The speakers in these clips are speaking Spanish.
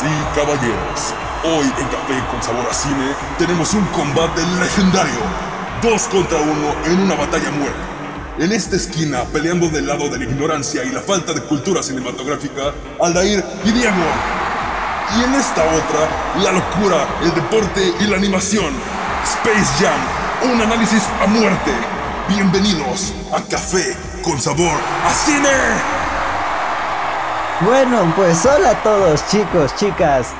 Damas caballeros, hoy en Café con Sabor a Cine tenemos un combate legendario. Dos contra uno en una batalla muerta. En esta esquina, peleando del lado de la ignorancia y la falta de cultura cinematográfica, Aldair y Diego. Y en esta otra, la locura, el deporte y la animación. Space Jam, un análisis a muerte. Bienvenidos a Café con Sabor a Cine. Bueno, pues hola a todos chicos, chicas,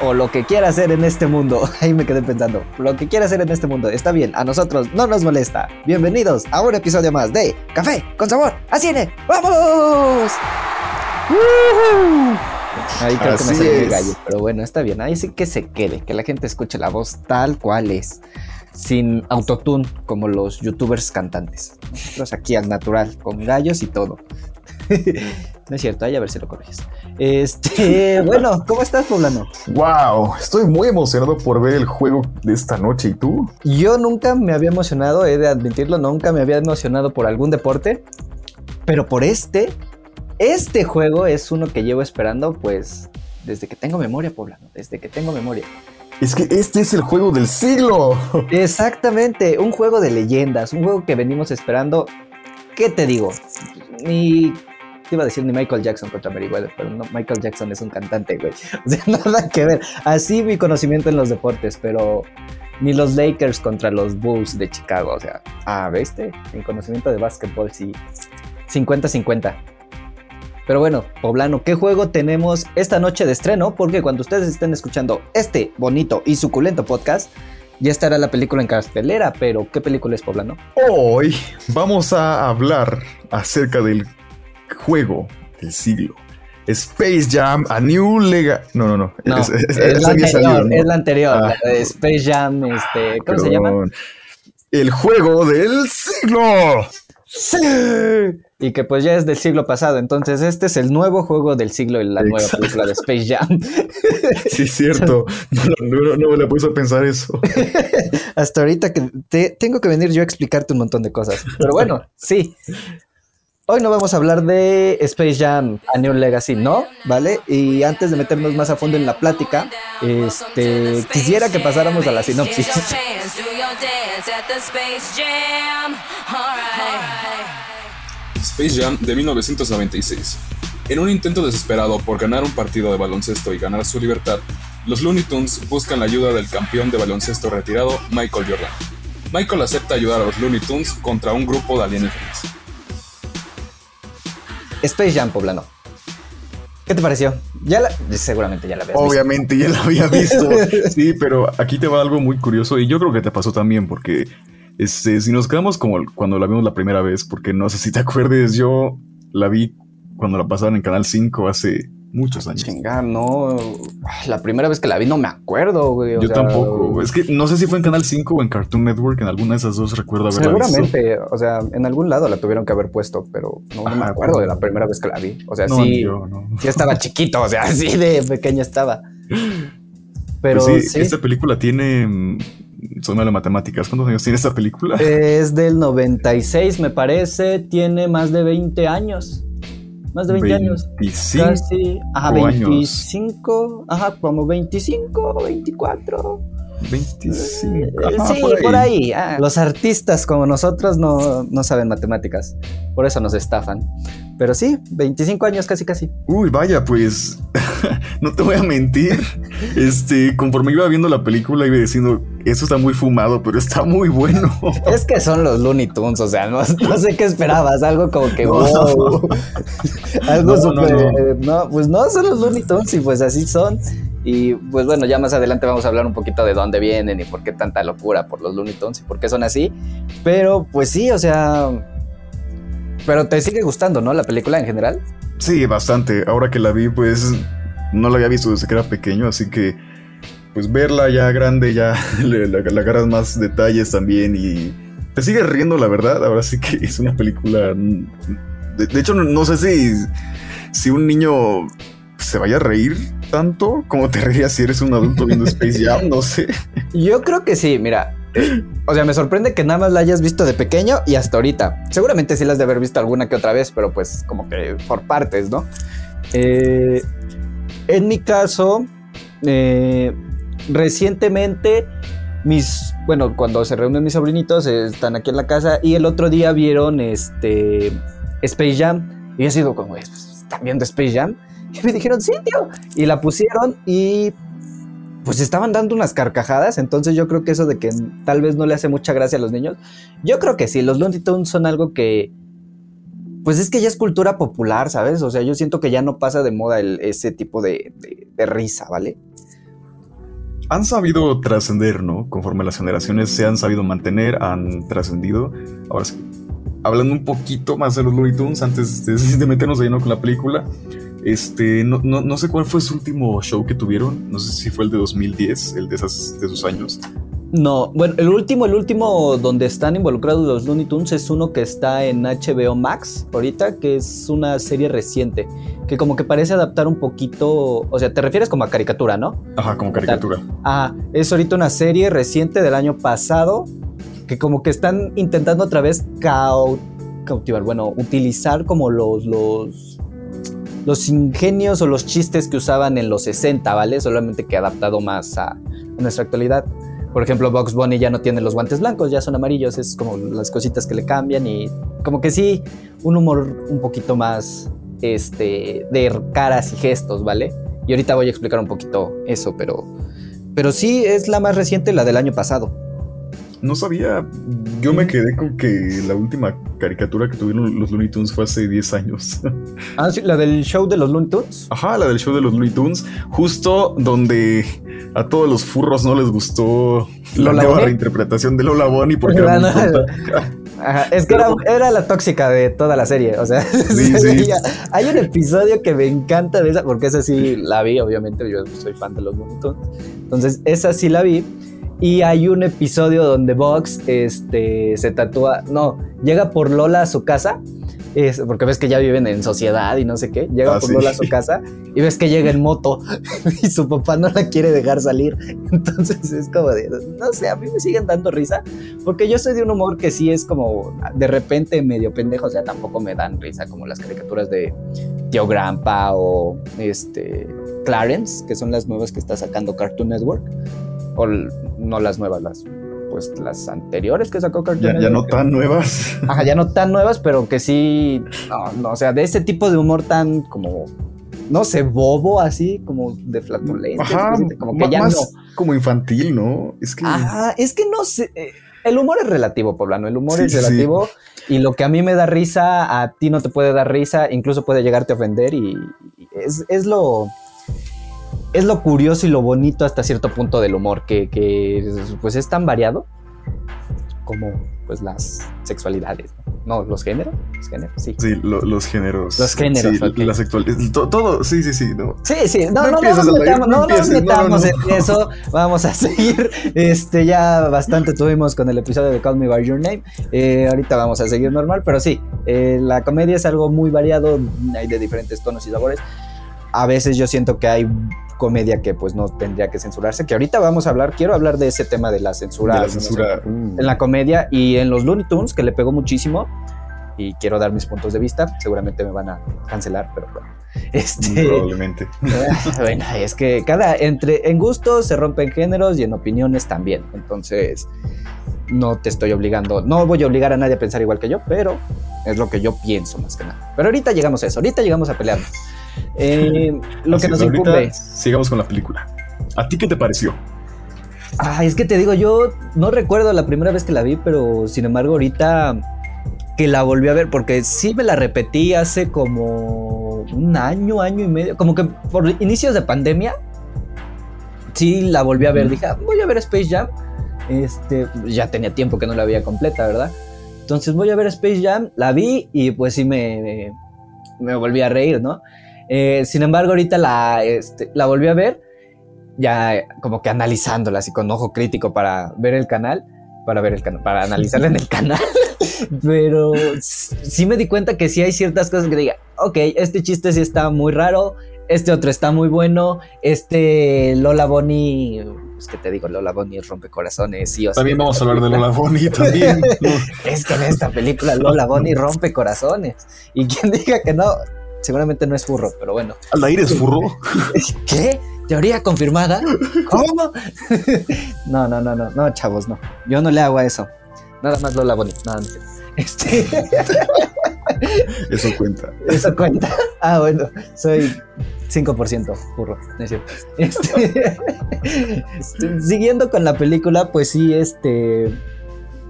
o lo que quiera hacer en este mundo. Ahí me quedé pensando, lo que quiera hacer en este mundo está bien, a nosotros no nos molesta. Bienvenidos a un episodio más de Café con Sabor a Cine. ¡Vamos! Ahí creo que me salió el gallo, pero bueno, está bien. Ahí sí que se quede, que la gente escuche la voz tal cual es, sin autotune como los youtubers cantantes. Nosotros aquí al natural, con gallos y todo. No es cierto, ahí a ver si lo corriges. Este, bueno, ¿cómo estás, Poblano? Wow, estoy muy emocionado por ver el juego de esta noche. ¿Y tú? Yo nunca me había emocionado, he de admitirlo, nunca me había emocionado por algún deporte, pero por este, este juego es uno que llevo esperando, pues, desde que tengo memoria, Poblano, desde que tengo memoria. Es que este es el juego del siglo. Exactamente, un juego de leyendas, un juego que venimos esperando. ¿Qué te digo? Ni te iba a decir ni Michael Jackson contra Meriwether, pero no, Michael Jackson es un cantante, güey. O sea, nada que ver. Así mi conocimiento en los deportes, pero ni los Lakers contra los Bulls de Chicago. O sea, ah, ¿viste? Mi conocimiento de básquetbol sí. 50-50. Pero bueno, Poblano, ¿qué juego tenemos esta noche de estreno? Porque cuando ustedes estén escuchando este bonito y suculento podcast, ya estará la película en cartelera, pero ¿qué película es Poblano? Hoy vamos a hablar acerca del juego del siglo. Space Jam, A New Lega. No, no, no. no es, es, es, la anterior, salió, ¿no? es, la anterior, ah, la Space Jam, este, ¿cómo se llama? El juego del siglo. Sí. Y que pues ya es del siglo pasado. Entonces, este es el nuevo juego del siglo y la Exacto. nueva película de Space Jam. Sí, es cierto. No, no, no me le puse a pensar eso. Hasta ahorita que te, tengo que venir yo a explicarte un montón de cosas. Pero bueno, sí. Hoy no vamos a hablar de Space Jam A New Legacy, ¿no? ¿Vale? Y antes de meternos más a fondo en la plática, este, quisiera que pasáramos a la sinopsis. Space Jam de 1996. En un intento desesperado por ganar un partido de baloncesto y ganar su libertad, los Looney Tunes buscan la ayuda del campeón de baloncesto retirado, Michael Jordan. Michael acepta ayudar a los Looney Tunes contra un grupo de alienígenas. Space Jam Poblano. ¿Qué te pareció? Ya la, seguramente ya la habías Obviamente visto. ya la había visto. sí, pero aquí te va algo muy curioso y yo creo que te pasó también porque este, si nos quedamos como cuando la vimos la primera vez, porque no sé si te acuerdes, yo la vi cuando la pasaron en Canal 5 hace muchos años. Chinga, no. La primera vez que la vi no me acuerdo, güey. Yo sea, tampoco. Es que no sé si fue en Canal 5 o en Cartoon Network, en alguna de esas dos recuerdo haberla Seguramente, visto. o sea, en algún lado la tuvieron que haber puesto, pero no, no me acuerdo de la primera vez que la vi. O sea, no, sí, yo, no. sí estaba chiquito, o sea, así de pequeña estaba. Pero pues sí, sí, esta película tiene son de matemáticas. ¿Cuántos años tiene esta película? Es del 96, me parece. Tiene más de 20 años. Más de 20 años. 25 Casi. Ajá, 25. Años. Ajá, como 25, 24. 25. Ajá, sí, por ahí. Por ahí. Ah, los artistas como nosotros no, no saben matemáticas. Por eso nos estafan. Pero sí, 25 años casi casi. Uy, vaya, pues no te voy a mentir. Este, conforme iba viendo la película iba diciendo, eso está muy fumado, pero está muy bueno. Es que son los Looney Tunes, o sea, no, no sé qué esperabas, algo como que No. wow. algo No, súper. No, pues no, son los Looney Tunes y pues así son. Y pues bueno, ya más adelante vamos a hablar un poquito de dónde vienen y por qué tanta locura por los Looney Tunes y por qué son así. Pero pues sí, o sea. Pero te sigue gustando, ¿no? La película en general. Sí, bastante. Ahora que la vi, pues no la había visto desde que era pequeño, así que pues verla ya grande, ya le, le, le agarras más detalles también y te sigue riendo, la verdad. Ahora sí que es una película. De, de hecho, no, no sé si, si un niño se vaya a reír tanto como te reirías si eres un adulto viendo Space Jam, no sé. Yo creo que sí, mira. O sea, me sorprende que nada más la hayas visto de pequeño y hasta ahorita. Seguramente sí las de haber visto alguna que otra vez, pero pues como que por partes, ¿no? Eh, En mi caso, eh, recientemente, mis, bueno, cuando se reúnen mis sobrinitos, eh, están aquí en la casa y el otro día vieron este Space Jam y he sido como, pues, ¿están viendo Space Jam? Y me dijeron, sí, tío. Y la pusieron y pues estaban dando unas carcajadas, entonces yo creo que eso de que tal vez no le hace mucha gracia a los niños, yo creo que sí, los Looney Tunes son algo que, pues es que ya es cultura popular, ¿sabes? O sea, yo siento que ya no pasa de moda ese tipo de, risa, ¿vale? Han sabido trascender, ¿no? Conforme las generaciones se han sabido mantener, han trascendido. Ahora hablando un poquito más de los Looney Tunes, antes de, de meternos de con la película, este, no, no, sé cuál fue su último show que tuvieron. No sé si fue el de 2010, el de, esas, de esos años. No, bueno, el último, el último donde están involucrados los Looney Tunes es uno que está en HBO Max ahorita, que es una serie reciente, que como que parece adaptar un poquito, o sea, te refieres como a caricatura, ¿no? Ajá, como caricatura. Ah, es ahorita una serie reciente del año pasado, que como que están intentando otra vez cautivar, bueno, utilizar como los, los los ingenios o los chistes que usaban en los 60, ¿vale? Solamente que adaptado más a, nuestra actualidad. Por ejemplo, Box Bunny ya no tiene los guantes blancos, ya son amarillos, es como las cositas que le cambian y como que sí, un humor un poquito más este, de caras y gestos, ¿vale? Y ahorita voy a explicar un poquito eso, pero, pero sí es la más reciente, la del año pasado. No sabía. Yo me quedé con que la última caricatura que tuvieron los Looney Tunes fue hace 10 años. Ah, sí, la del show de los Looney Tunes. Ajá, la del show de los Looney Tunes. Justo donde a todos los furros no les gustó la nueva reinterpretación de Lola Bonnie porque era muy Ajá, es que era, la tóxica de toda la serie. O sea, hay un episodio que me encanta de esa, porque esa sí la vi, obviamente. Yo soy fan de los Looney Tunes. Entonces, esa sí la vi. Y hay un episodio donde Vox este, se tatúa, no, llega por Lola a su casa, es, porque ves que ya viven en sociedad y no sé qué, llega ah, por Lola a su casa y ves que llega en moto y su papá no la quiere dejar salir. Entonces es como de, no sé, a mí me siguen dando risa, porque yo soy de un humor que sí es como de repente medio pendejo, o sea, tampoco me dan risa como las caricaturas de Tío Grampa o este Clarence, que son las nuevas que está sacando Cartoon Network o no las nuevas, las pues las anteriores que sacó Cartoon ya, ya no tan nuevas. Ajá, ya no tan nuevas, pero que sí, no, o sea, de ese tipo de humor tan como, no sé, bobo así, como de flatulencia. Ajá, como que ya más no. como infantil, ¿no? Es que... Ajá, es que no sé, eh, el humor es relativo, poblano, el humor es relativo. Y lo que a mí me da risa, a ti no te puede dar risa, incluso puede llegarte a ofender y es, es lo es lo curioso y lo bonito hasta cierto punto del humor, que, pues es tan variado como pues las sexualidades, ¿no? los géneros, los géneros, sí. Sí, los géneros. Los géneros, sí, la sexualidad, todo, sí, sí, sí, no. Sí, sí, no, no, no, nos metamos, en eso, vamos a seguir, este, ya bastante tuvimos con el episodio de Call Me By Your Name, eh, ahorita vamos a seguir normal, pero sí, eh, la comedia es algo muy variado, hay de diferentes tonos y sabores, a veces yo siento que hay comedia que pues no tendría que censurarse, que ahorita vamos a hablar, quiero hablar de ese tema de la censura, en la comedia y en los Looney Tunes, que le pegó muchísimo y quiero dar mis puntos de vista, seguramente me van a cancelar, pero bueno. Este, Probablemente. bueno, es que cada, entre, en gustos se rompen géneros y en opiniones también, entonces no te estoy obligando, no voy a obligar a nadie a pensar igual que yo, pero es lo que yo pienso más que nada. Pero ahorita llegamos a eso, ahorita llegamos a pelearnos. Eh, lo que nos incumbe. Sigamos con la película. ¿A ti qué te pareció? Ah, es que te digo, yo no recuerdo la primera vez que la vi, pero sin embargo, ahorita que la volví a ver, porque sí me la repetí hace como un año, año y medio, como que por inicios de pandemia, sí la volví a ver. Dije, ah, voy a ver Space Jam. Este, ya tenía tiempo que no la veía completa, ¿verdad? Entonces voy a ver Space Jam, la vi y pues sí me, me volví a reír, ¿no? Eh, sin embargo, ahorita la, este, la volví a ver, ya como que analizándola así con ojo crítico para ver el canal, para ver el canal, para analizarla en el canal. Pero sí me di cuenta que sí hay ciertas cosas que diga, ok, este chiste sí está muy raro, este otro está muy bueno, este Lola Bonnie, es que te digo, Lola Bonnie rompe corazones, sí o También vamos a hablar de Lola Bonnie también. es que en esta película Lola Bonnie rompe corazones. Y quien diga que no, seguramente no es furro, pero bueno. ¿Aldair es furro? ¿Qué? ¿Teoría confirmada? ¿Cómo? no, no, no, no, no, chavos, no. Yo no le hago a eso. Nada más Lola Bonnie, nada más. Este. Eso cuenta. Eso cuenta. Ah, bueno, soy 5% furro, no es cierto. Este, siguiendo con la película, pues sí, este.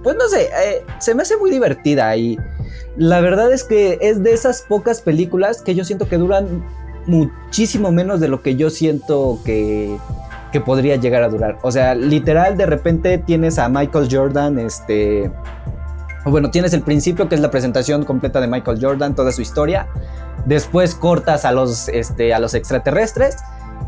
Pues no sé, eh, se me hace muy divertida y la verdad es que es de esas pocas películas que yo siento que duran muchísimo menos de lo que yo siento que, que podría llegar a durar. O sea, literal, de repente tienes a Michael Jordan, este bueno, tienes el principio que es la presentación completa de Michael Jordan, toda su historia. Después cortas a los, este, a los extraterrestres.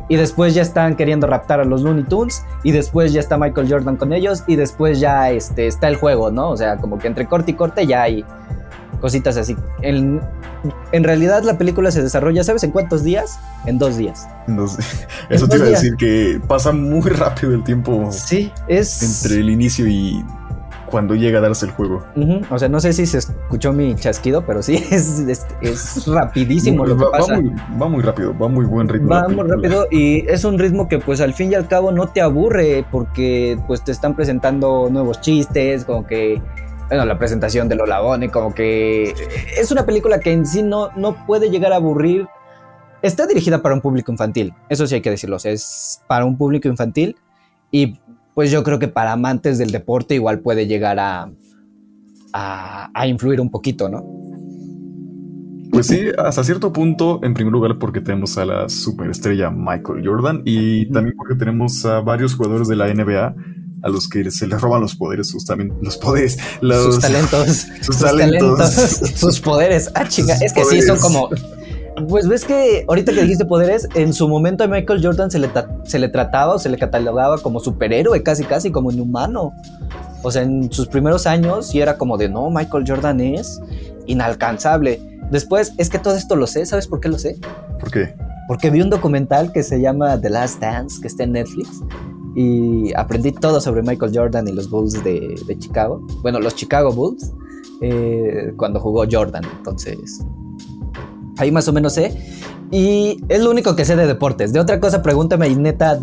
Y después ya están queriendo raptar a los Looney Tunes. Y después ya está Michael Jordan con ellos. Y después ya este, está el juego, ¿no? O sea, como que entre corte y corte ya hay cositas así. En, en realidad la película se desarrolla, ¿sabes en cuántos días? En dos días. Eso te iba a decir que pasa muy rápido el tiempo. Sí, es. Entre el inicio y cuando llega a darse el juego. O sea, no sé si se escuchó mi chasquido, pero sí, es, es, rapidísimo lo que va, pasa. Va muy, rápido, va muy buen ritmo. Va muy rápido y es un ritmo que pues al fin y al cabo no te aburre porque pues te están presentando nuevos chistes, como que... Bueno, la presentación de Lola Bonnie, como que es una película que en sí no, no puede llegar a aburrir. Está dirigida para un público infantil, eso sí hay que decirlo, es para un público infantil y pues yo creo que para amantes del deporte igual puede llegar a, a, influir un poquito, ¿no? Pues sí, hasta cierto punto, en primer lugar porque tenemos a la superestrella Michael Jordan y también porque tenemos a varios jugadores de la NBA a los que se les roban los poderes, justamente los poderes, sus talentos, sus, talentos, sus poderes. Ah, chinga, es que sí son como pues ves que ahorita que dijiste poderes, en su momento a Michael Jordan se le, se le trataba o se le catalogaba como superhéroe, casi casi como inhumano. O sea, en sus primeros años y era como de, no, Michael Jordan es inalcanzable. Después, es que todo esto lo sé, ¿sabes por qué lo sé? ¿Por qué? Porque vi un documental que se llama The Last Dance, que está en Netflix, y aprendí todo sobre Michael Jordan y los Bulls de, Chicago. Bueno, los Chicago Bulls, eh, cuando jugó Jordan. Entonces, Ahí más o menos sé. Y es lo único que sé de deportes. De otra cosa, pregúntame y neta,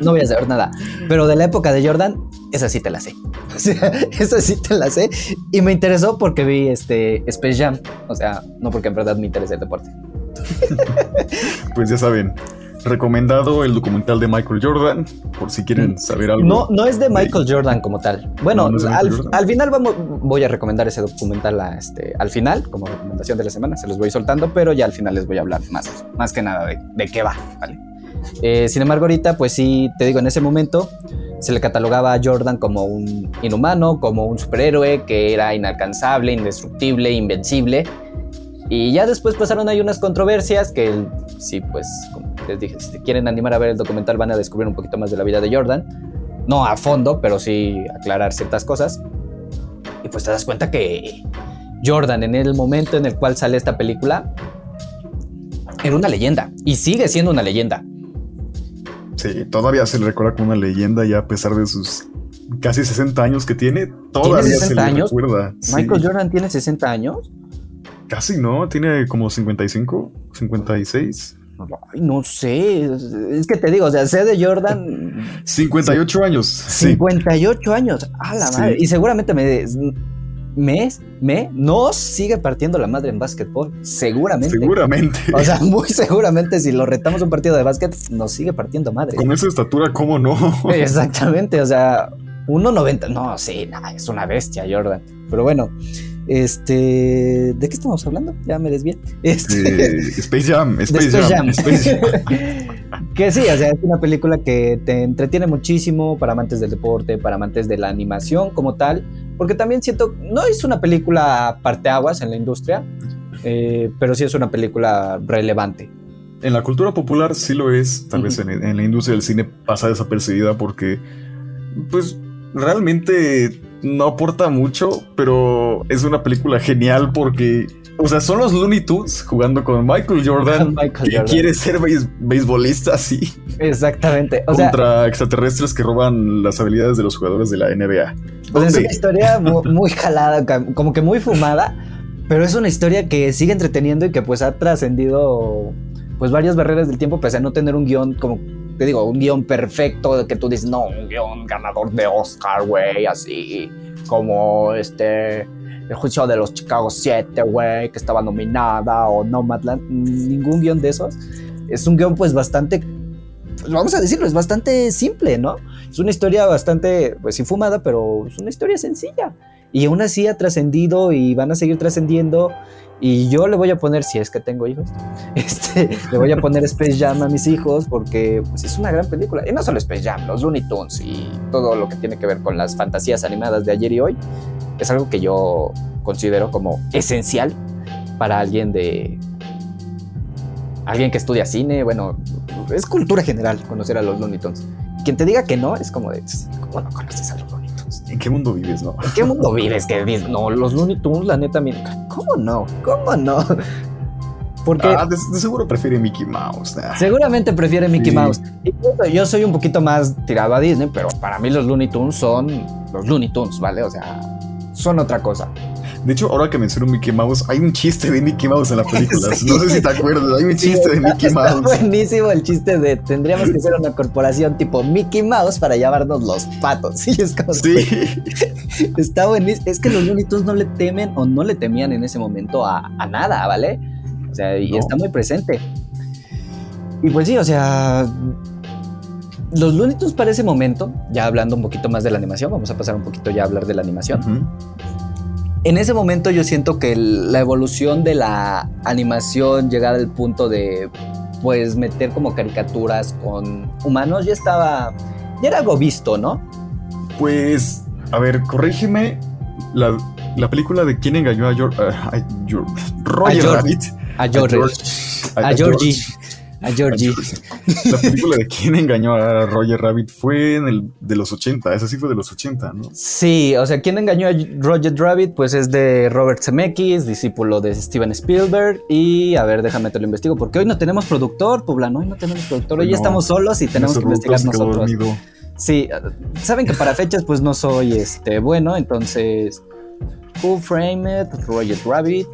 no voy a saber nada. Pero de la época de Jordan, esa sí te la sé. O sea, esa sí te la sé. Y me interesó porque vi este Space Jam. O sea, no porque en verdad me interesa el deporte. pues ya saben, recomendado el documental de Michael Jordan, por si quieren mm. saber algo. No, no es de Michael Jordan como tal. Bueno, al, final vamos, voy a recomendar ese documental este, al final, como recomendación de la semana, se los voy soltando, pero ya al final les voy a hablar más, más que nada de, qué va, ¿vale? Eh, sin embargo, ahorita, pues sí, te digo, en ese momento se le catalogaba a Jordan como un inhumano, como un superhéroe que era inalcanzable, indestructible, invencible. Y ya después pasaron ahí unas controversias que sí, pues, como les dije, si quieren animar a ver el documental van a descubrir un poquito más de la vida de Jordan. No a fondo, pero sí aclarar ciertas cosas. Y pues te das cuenta que Jordan en el momento en el cual sale esta película era una leyenda y sigue siendo una leyenda. Sí, todavía se le recuerda como una leyenda ya a pesar de sus casi 60 años que tiene. Todavía se le recuerda. Michael Jordan tiene 60 años. Casi no, tiene como 55, 56. Ay, no sé. Es que te digo, o sea, sé de Jordan. 58 años. 58 años. A la madre. Y seguramente me, me, me, nos sigue partiendo la madre en básquetbol. Seguramente. Seguramente. O sea, muy seguramente si lo retamos un partido de básquet, nos sigue partiendo madre. Con esa estatura, ¿cómo no? Exactamente. O sea, 1.90. No, sí, es una bestia, Jordan. Pero bueno. Este, ¿de qué estamos hablando? Ya me desvié. Este, Space Jam, Space, Jam. que sí, o sea, es una película que te entretiene muchísimo para amantes del deporte, para amantes de la animación como tal, porque también siento, no es una película parteaguas en la industria, eh, pero sí es una película relevante. En la cultura popular sí lo es, tal vez en, en la industria del cine pasa desapercibida porque, pues, realmente no aporta mucho, pero es una película genial porque, o sea, son los Looney Tunes jugando con Michael Jordan, que quiere ser beisbolista así. Exactamente. contra extraterrestres que roban las habilidades de los jugadores de la NBA. Pues es una historia muy, jalada, como que muy fumada. Pero es una historia que sigue entreteniendo y que pues ha trascendido pues varias barreras del tiempo, pese a no tener un guion como, te digo, un guion perfecto que tú dices, no, un guion ganador de Oscar, güey, así como este, el juicio de los Chicago 7, güey, que estaba nominada, o Nomadland, ningún guion de esos. Es un guion pues bastante, pues vamos a decirlo, es bastante simple, ¿no? Es una historia bastante, pues infumada, pero es una historia sencilla. Y aún así ha trascendido y van a seguir trascendiendo. Y yo le voy a poner, si es que tengo hijos, este, le voy a poner Space Jam a mis hijos porque pues, es una gran película. Y no solo Space Jam, los Looney Tunes y todo lo que tiene que ver con las fantasías animadas de ayer y hoy es algo que yo considero como esencial para alguien de. Alguien que estudia cine, bueno, es cultura general conocer a los Looney Tunes. Quien te diga que no, es como de, ¿cómo no conoces a los? ¿En qué mundo vives, no? ¿En qué mundo vives que no, los Looney Tunes, la neta, ¿cómo no? ¿Cómo no? Porque Ah, de, de seguro prefiere Mickey Mouse. nah. seguramente prefiere Mickey Sí. Mouse. Yo soy un poquito más tirado a Disney, pero para mí los Looney Tunes son los Looney Tunes, ¿vale? O sea, son otra cosa. De hecho, ahora que menciono Mickey Mouse, hay un chiste de Mickey Mouse en la película. Sí. No sé si te acuerdas, hay un chiste de Mickey Está Mouse. buenísimo el chiste de tendríamos que ser una corporación tipo Mickey Mouse para llamarnos los patos. Sí, es como Sí. Está buenísimo. Es que los Looney no le temen o no le temían en ese momento a, a nada, ¿vale? O sea, y No. está muy presente. Y pues sí, o sea, los Looney Tunes para ese momento, ya hablando un poquito más de la animación, vamos a pasar un poquito ya a hablar de la animación. Ujú. En ese momento yo siento que la evolución de la animación llegada al punto de pues meter como caricaturas con humanos ya estaba ya era algo visto, ¿no? Pues, a ver, corrígeme. La, la película de quién engañó a, George, a Roger George. Rabbit. A George, a, Georgie, a Georgie. La película de quién engañó a Roger Rabbit fue en el de los 80. Esa sí fue de los 80, ¿no? Sí, o sea, ¿quién engañó a Roger Rabbit? Pues es de Robert Zemeckis, discípulo de Steven Spielberg. Y a ver, déjame te lo investigo, porque hoy no tenemos productor, poblano, hoy no tenemos productor, hoy No. estamos solos y tenemos que investigar nosotros. dormido. Sí, saben que para fechas pues no soy este bueno, entonces Who Framed Roger Rabbit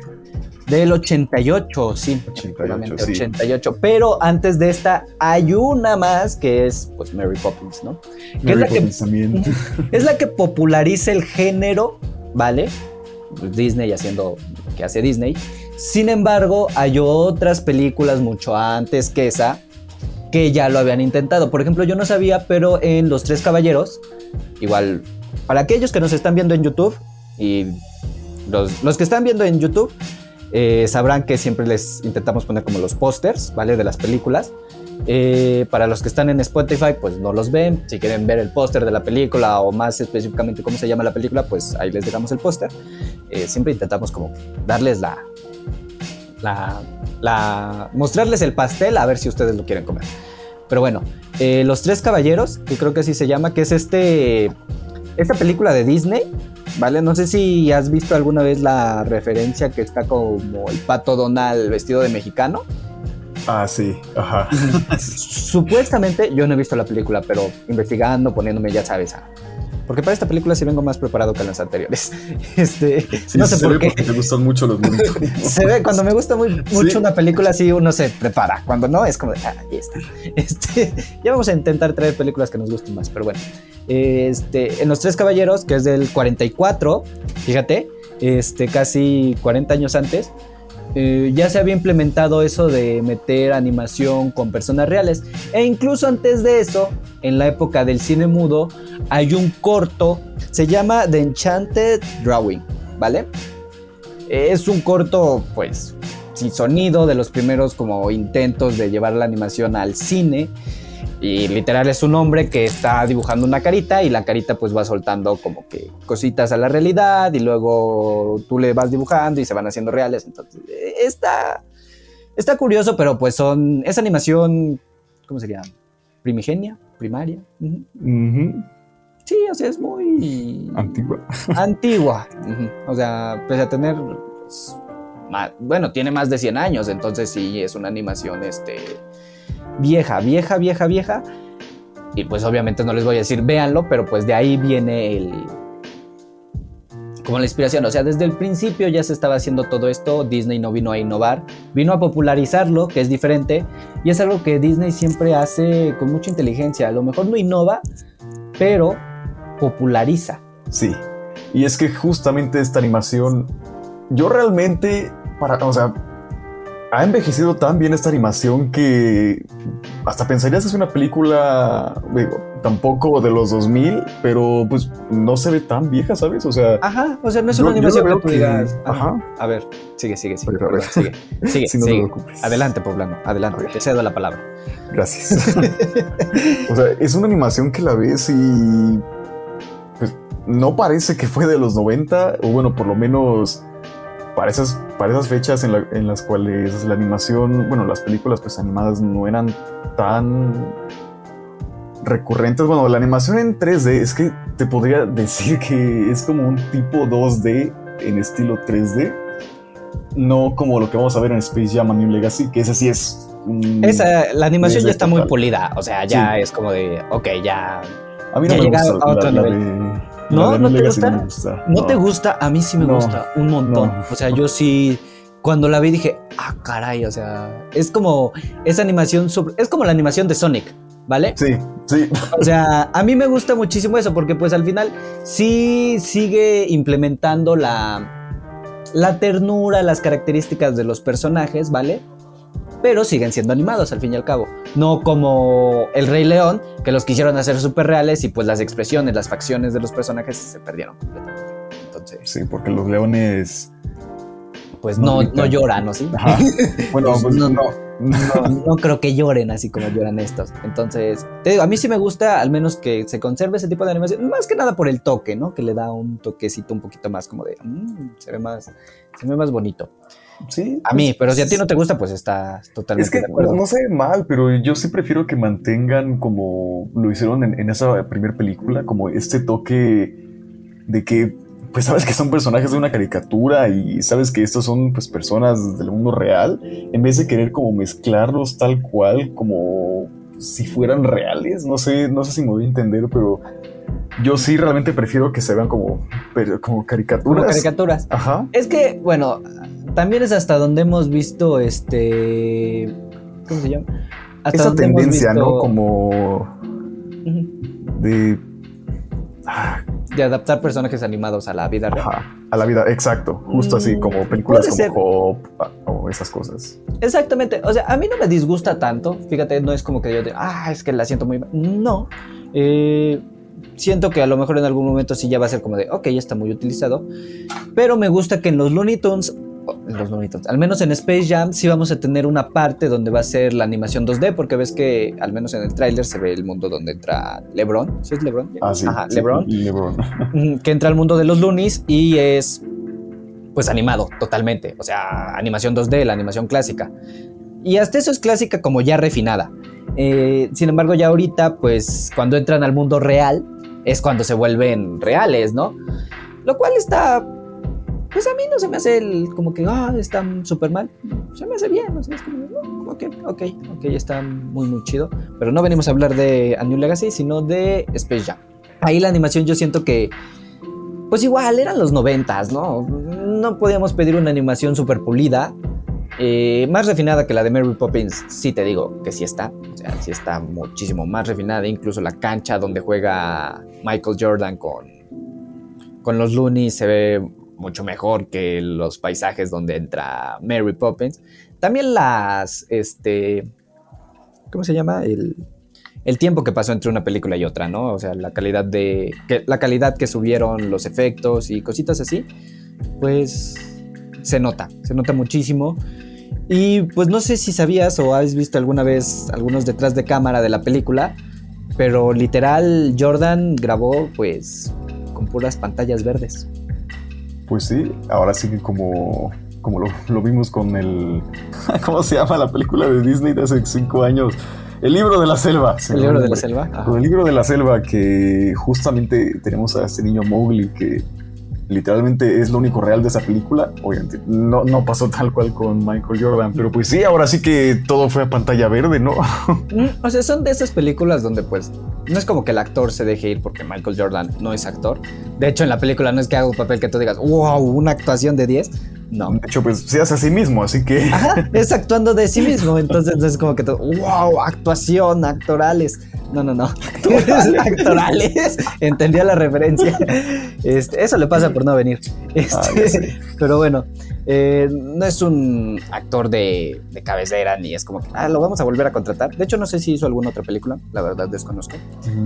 del 88, sí, 88, efectivamente, sí. 88, pero antes de esta hay una más que es pues Mary Poppins, ¿no? Que es Mary la que Poppins también. es la que populariza el género, ¿vale? Disney haciendo lo que hace Disney. Sin embargo, hay otras películas mucho antes que esa que ya lo habían intentado. Por ejemplo, yo no sabía, pero en Los Tres Caballeros, igual, para aquellos que nos están viendo en YouTube y los, los que están viendo en YouTube, eh, sabrán que siempre les intentamos poner como los pósters, ¿vale? De las películas. Eh, para los que están en Spotify, pues no los ven. Si quieren ver el póster de la película o más específicamente cómo se llama la película, pues ahí les dejamos el póster. Eh, siempre intentamos como darles la, la, mostrarles el pastel a ver si ustedes lo quieren comer. Pero bueno, eh, Los Tres Caballeros, que creo que así se llama, que es este, esta película de Disney, ¿vale? No sé si has visto alguna vez la referencia que está como el pato Donald vestido de mexicano. Ah, sí, ajá. Supuestamente, yo no he visto la película, pero investigando, poniéndome, ya sabes, a- porque para esta película sí vengo más preparado que en las anteriores. Este, Sí, no sé se por ve qué. porque te gustan mucho los. Se ve, cuando me gusta muy, mucho Sí. una película, sí uno se prepara. Cuando no, es como de, ah, ahí está. Este, ya vamos a intentar traer películas que nos gusten más, pero bueno. Este, en Los Tres Caballeros, que es del 44, fíjate, este, casi 40 años antes, eh, ya se había implementado eso de meter animación con personas reales. E incluso antes de eso, en la época del cine mudo, hay un corto, se llama The Enchanted Drawing, ¿vale? Es un corto, pues, sin sonido, de los primeros como intentos de llevar la animación al cine. Y literal es un hombre que está dibujando una carita y la carita pues va soltando como que cositas a la realidad y luego tú le vas dibujando y se van haciendo reales. Entonces, eh, está, está curioso, pero pues son, es animación, ¿cómo sería? Primigenia, primaria. Sí, o sea, es muy Antigua. antigua. O sea, pese a tener. pues, bueno, tiene más de 100 años, entonces sí es una animación este, vieja, vieja, vieja, vieja. Y pues obviamente no les voy a decir véanlo, pero pues de ahí viene el. como la inspiración. O sea, desde el principio ya se estaba haciendo todo esto, Disney no vino a innovar, vino a popularizarlo, que es diferente, y es algo que Disney siempre hace con mucha inteligencia. A lo mejor no innova, pero populariza. Sí, y es que justamente esta animación, yo realmente, para, o sea, ha envejecido tan bien esta animación que hasta pensarías que es una película, digo, tampoco de los 2000, pero pues no se ve tan vieja, ¿sabes? O sea, ajá, o sea, no es una animación que tú digas, ajá. A ver, sigue, sigue, sigue, sigue, sigue, sigue. Adelante, poblano, adelante, te cedo la palabra. Gracias. o sea, es una animación que la ves y pues no parece que fue de los 90, o bueno, por lo menos para esas, para esas fechas en, las cuales la animación, bueno, las películas pues animadas no eran tan recurrentes. Bueno, la animación en 3D es que te podría decir que es como un tipo 2D en estilo 3D. No como lo que vamos a ver en Space Jam a New Legacy, que ese sí es... Esa, la animación ya está muy pulida, o sea, ya es como de, ok, ya... A mí no me gusta a otro nivel. ¿No? ¿No te gusta? No, te gusta? A mí sí me gusta un montón. O sea, yo sí cuando la vi dije, ah, caray, o sea, es como esa animación, es como la animación de Sonic, ¿vale? Sí, sí. O sea, a mí me gusta muchísimo eso porque pues al final sí sigue implementando la, la ternura, las características de los personajes, ¿vale? Pero siguen siendo animados al fin y al cabo. No como El Rey León, que los quisieron hacer súper reales y pues las expresiones, las facciones de los personajes se perdieron completamente. Entonces, sí, porque los leones... Pues no, no, lloran, ¿no? ¿Sí? Bueno, pues, no, no, no, creo que lloren así como lloran estos. Entonces, te digo, a mí sí me gusta al menos que se conserve ese tipo de animación, más que nada por el toque, ¿no? Que le da un toquecito un poquito más como de, mm, se ve más, se ve más bonito. Sí. A mí, pero si a ti no te gusta, pues está totalmente es que, de acuerdo. no sé mal, pero yo sí prefiero que mantengan como lo hicieron en, esa primera película, como este toque de que, pues sabes que son personajes de una caricatura y sabes que estos son pues personas del mundo real, en vez de querer como mezclarlos tal cual, como si fueran reales. No sé, no sé si me voy a entender, pero yo sí realmente prefiero que se vean como, como caricaturas. Como caricaturas. Ajá. Es que, bueno, también es hasta donde hemos visto este. ¿Cómo se llama? Hasta Esa tendencia, ¿no? Como. De adaptar personajes animados a la vida real. Ajá, a la vida, exacto. Justo así, mm, como películas como Hop o esas cosas. Exactamente. O sea, a mí no me disgusta tanto. Fíjate, no es como que yo de, ah, es que la siento muy. No. Eh siento que a lo mejor en algún momento sí ya va a ser como de, ok, ya está muy utilizado. Pero me gusta que en los Looney Tunes los Looney Al menos en Space Jam sí vamos a tener una parte donde va a ser la animación 2D, porque ves que al menos en el tráiler se ve el mundo donde entra LeBron. ¿Sí es LeBron? Ah, sí. Ajá, LeBron. LeBron. que entra al mundo de los Loonies y es pues animado totalmente. O sea, animación 2D, la animación clásica. Y hasta eso es clásica como ya refinada. Eh, sin embargo, ya ahorita, pues cuando entran al mundo real, es cuando se vuelven reales, ¿no? Lo cual está pues a mí no se me hace el, como que, ah, está súper mal. Se me hace bien, o sea, es como, oh, ok, ok, ok, está muy, muy chido. Pero no venimos a hablar de A New Legacy, sino de Space Jam. Ahí la animación yo siento que, pues igual, eran los noventas, ¿no? No podíamos pedir una animación súper pulida. Eh, más refinada que la de Mary Poppins, sí te digo que sí está. O sea, sí está muchísimo más refinada. Incluso la cancha donde juega Michael Jordan con, con los Looney se ve mucho mejor que los paisajes donde entra Mary Poppins. También las, este, ¿cómo se llama? El, el tiempo que pasó entre una película y otra, ¿no? O sea, la calidad de, que, la calidad que subieron los efectos y cositas así, pues se nota, se nota muchísimo. Y pues no sé si sabías o has visto alguna vez algunos detrás de cámara de la película, pero literal Jordan grabó pues con puras pantallas verdes. Pues sí, ahora sí que como, como lo, vimos con el... ¿Cómo se llama la película de Disney de hace cinco años? El libro de la selva. El libro de la selva. El libro de la selva que justamente tenemos a este niño Mowgli que literalmente es lo único real de esa película. Obviamente, no, no pasó tal cual con Michael Jordan, pero pues sí, ahora sí que todo fue a pantalla verde, ¿no? Mm, o sea, son de esas películas donde pues no es como que el actor se deje ir porque Michael Jordan no es actor. De hecho, en la película no es que haga un papel que tú digas, wow, una actuación de 10. No. De hecho, pues se hace a sí mismo, así que. Ajá, es actuando de sí mismo. Entonces es como que todo, wow, actuación, actorales. No, no, no. Actorales. Entendía la referencia. Este, eso le pasa por no venir. Este, Ah, pero bueno, eh, no es un actor de, de cabecera ni es como que ah, lo vamos a volver a contratar. De hecho, no sé si hizo alguna otra película. La verdad, desconozco.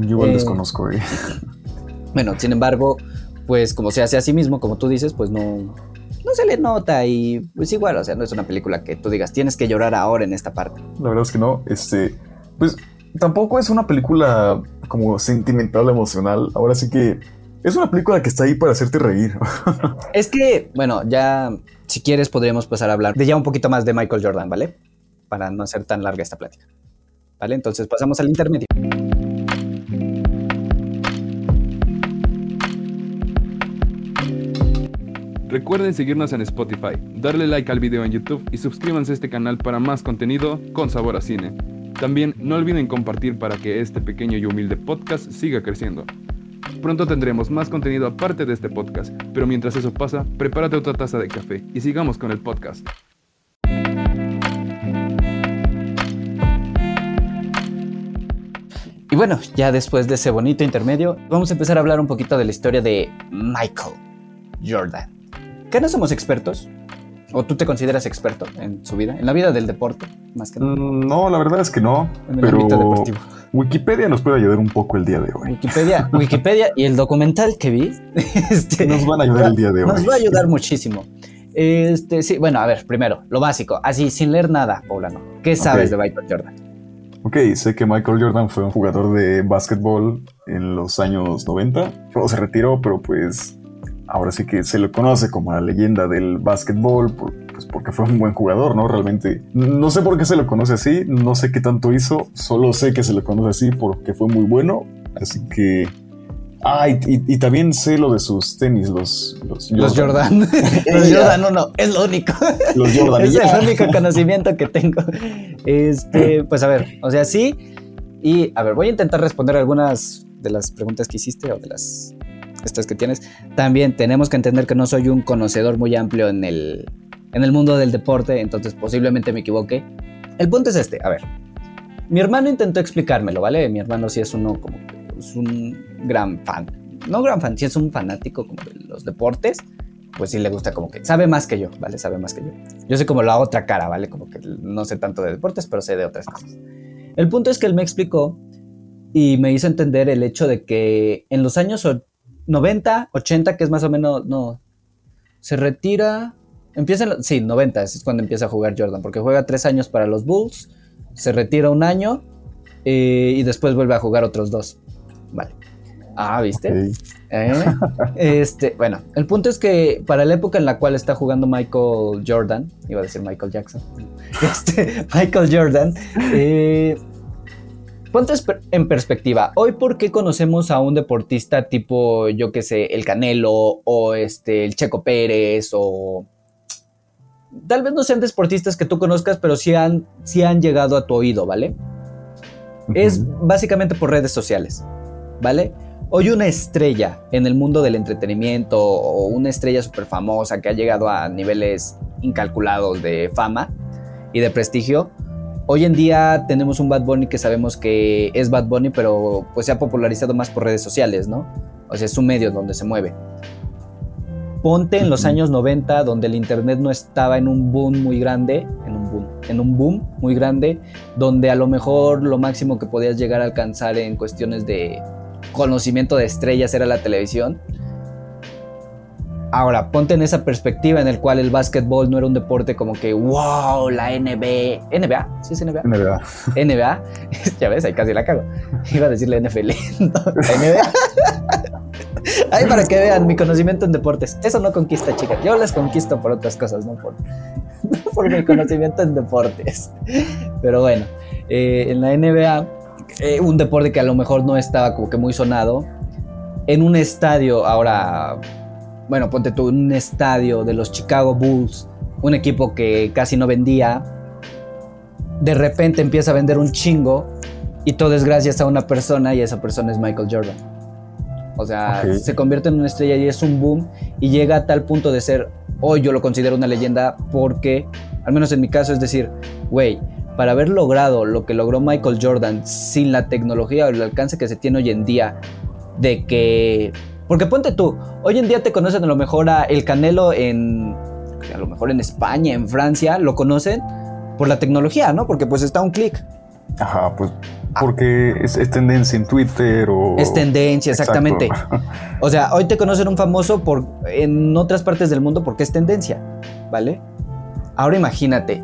Yo igual Eh, desconozco, güey. Bueno, sin embargo, pues como se hace a sí mismo, como tú dices, pues no, no se le nota y pues igual, o sea, no es una película que tú digas, tienes que llorar ahora en esta parte. La verdad es que no. Este, pues tampoco es una película como sentimental, emocional. Ahora sí que es una película que está ahí para hacerte reír. Es que, bueno, ya si quieres podríamos pasar a hablar de ya un poquito más de Michael Jordan, ¿vale? Para no hacer tan larga esta plática. ¿Vale? Entonces pasamos al intermedio. Recuerden seguirnos en Spotify, darle like al video en YouTube y suscríbanse a este canal para más contenido con sabor a cine. También no olviden compartir para que este pequeño y humilde podcast siga creciendo. Pronto tendremos más contenido aparte de este podcast, pero mientras eso pasa, prepárate otra taza de café y sigamos con el podcast. Y bueno, ya después de ese bonito intermedio, vamos a empezar a hablar un poquito de la historia de Michael Jordan. ¿Qué no somos expertos? ¿O tú te consideras experto en su vida? En la vida del deporte, más que nada. Mm, no, la verdad es que no. En el pero ámbito deportivo. Wikipedia nos puede ayudar un poco el día de hoy. Wikipedia, Wikipedia y el documental que vi este, Nos van a ayudar el día de hoy. nos va a ayudar muchísimo. Este, sí, bueno, a ver, primero, lo básico, así sin leer nada, Paulano. ¿Qué sabes de Michael Jordan? Ok, sé que Michael Jordan fue un jugador de básquetbol en los años 90. Luego se retiró, pero pues ahora sí que se le conoce como la leyenda del básquetbol, por- pues porque fue un buen jugador, ¿no? Realmente no sé por qué se lo conoce así, no sé qué tanto hizo, solo sé que se le conoce así porque fue muy bueno. Así que... Ah, y, y- y también sé lo de sus tenis, los, los Los Jordan. Los. Jordan, no, no, es lo único. Los Jordan. es el único conocimiento que tengo. Este, pues a ver, o sea, sí. Y a ver, voy a intentar responder algunas de las preguntas que hiciste o de las estas que tienes. También tenemos que entender que no soy un conocedor muy amplio en el, en el mundo del deporte, entonces posiblemente me equivoque. El punto es este, a ver. Mi hermano intentó explicármelo, ¿vale? Mi hermano sí es uno como es un gran fan. No gran fan, sí es un fanático como de los deportes. Pues sí le gusta como que sabe más que yo, ¿vale? Sabe más que yo. Yo sé como la otra cara, ¿vale? Como que no sé tanto de deportes, pero sé de otras cosas. El punto es que él me explicó y me hizo entender el hecho de que en los años 90, 80, que es más o menos, no, se retira, empieza, en sí, 90 es cuando empieza a jugar Jordan, porque juega tres años para los Bulls, se retira un año eh, y después vuelve a jugar otros dos. Vale. Ah, ¿viste? ¿Eh? Este, bueno, el punto es que para la época en la cual está jugando Michael Jordan, iba a decir Michael Jackson, este, Michael Jordan, eh, ponte en perspectiva. Hoy, ¿por qué conocemos a un deportista tipo, yo qué sé, el Canelo o este, el Checo Pérez o tal vez no sean deportistas que tú conozcas, pero sí han, sí han llegado a tu oído, ¿vale? es básicamente por redes sociales, ¿vale? Hoy una estrella en el mundo del entretenimiento o una estrella súper famosa que ha llegado a niveles incalculados de fama y de prestigio. Hoy en día tenemos un Bad Bunny que sabemos que es Bad Bunny, pero pues se ha popularizado más por redes sociales, ¿no? O sea, es un medio donde se mueve. Ponte en los años 90, donde el internet no estaba en un boom muy grande, en un boom, en un boom muy grande, donde a lo mejor lo máximo que podías llegar a alcanzar en cuestiones de conocimiento de estrellas era la televisión. Ahora, ponte en esa perspectiva en el cual el básquetbol no era un deporte como que, wow, la NBA. ¿NBA? ¿Sí es NBA? NBA. NBA. ya ves, ahí casi la cago. Iba a decirle NFL. No, NBA. Ahí para que vean mi conocimiento en deportes. Eso no conquista, chicas. Yo las conquisto por otras cosas, no por, no por mi conocimiento en deportes. Pero bueno, eh, en la NBA, eh, un deporte que a lo mejor no estaba como que muy sonado, en un estadio, ahora bueno, ponte tú un estadio de los Chicago Bulls, un equipo que casi no vendía, de repente empieza a vender un chingo y todo es gracias a una persona y esa persona es Michael Jordan. O sea, se convierte en una estrella y es un boom y llega a tal punto de ser, hoy yo lo considero una leyenda porque, al menos en mi caso, es decir, güey, para haber logrado lo que logró Michael Jordan sin la tecnología o el alcance que se tiene hoy en día, de que... Porque ponte tú, hoy en día te conocen a lo mejor a El Canelo en... A lo mejor en España, en Francia, lo conocen por la tecnología, ¿no? Porque pues está un clic. Ajá, pues porque es, es tendencia en Twitter o... Es tendencia, exactamente. Exacto. O sea, hoy te conocen un famoso por, en otras partes del mundo porque es tendencia, ¿vale? Ahora imagínate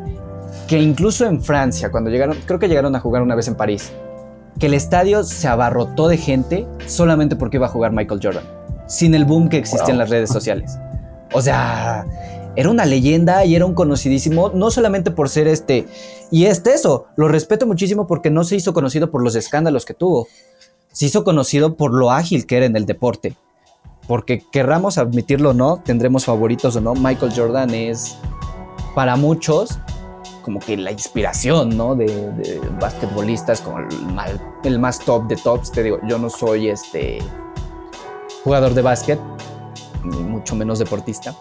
que incluso en Francia, cuando llegaron, creo que llegaron a jugar una vez en París, que el estadio se abarrotó de gente solamente porque iba a jugar Michael Jordan, sin el boom que existía Wow. en las redes sociales. O sea, era una leyenda y era un conocidísimo, no solamente por ser este, y este eso, lo respeto muchísimo porque no se hizo conocido por los escándalos que tuvo, se hizo conocido por lo ágil que era en el deporte. Porque querramos admitirlo o no, tendremos favoritos o no, Michael Jordan es para muchos como que la inspiración, ¿no? De, de basquetbolistas como el, el más top de tops. Te digo, yo no soy este jugador de básquet, ni mucho menos deportista.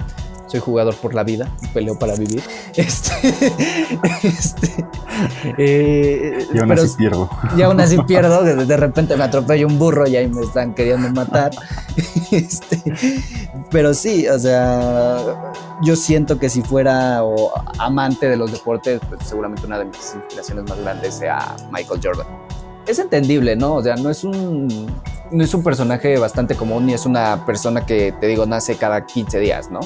Soy jugador por la vida, peleo para vivir. Este, este, eh, Y aún pero- así pierdo. y aún así pierdo, de, de repente me atropello un burro y ahí me están queriendo matar. Este, pero sí, o sea, yo siento que si fuera o amante de los deportes, pues seguramente una de mis inspiraciones más grandes sea Michael Jordan. Es entendible, ¿no? O sea, no es un no es un personaje bastante común ni es una persona que te digo nace cada 15 días, ¿no?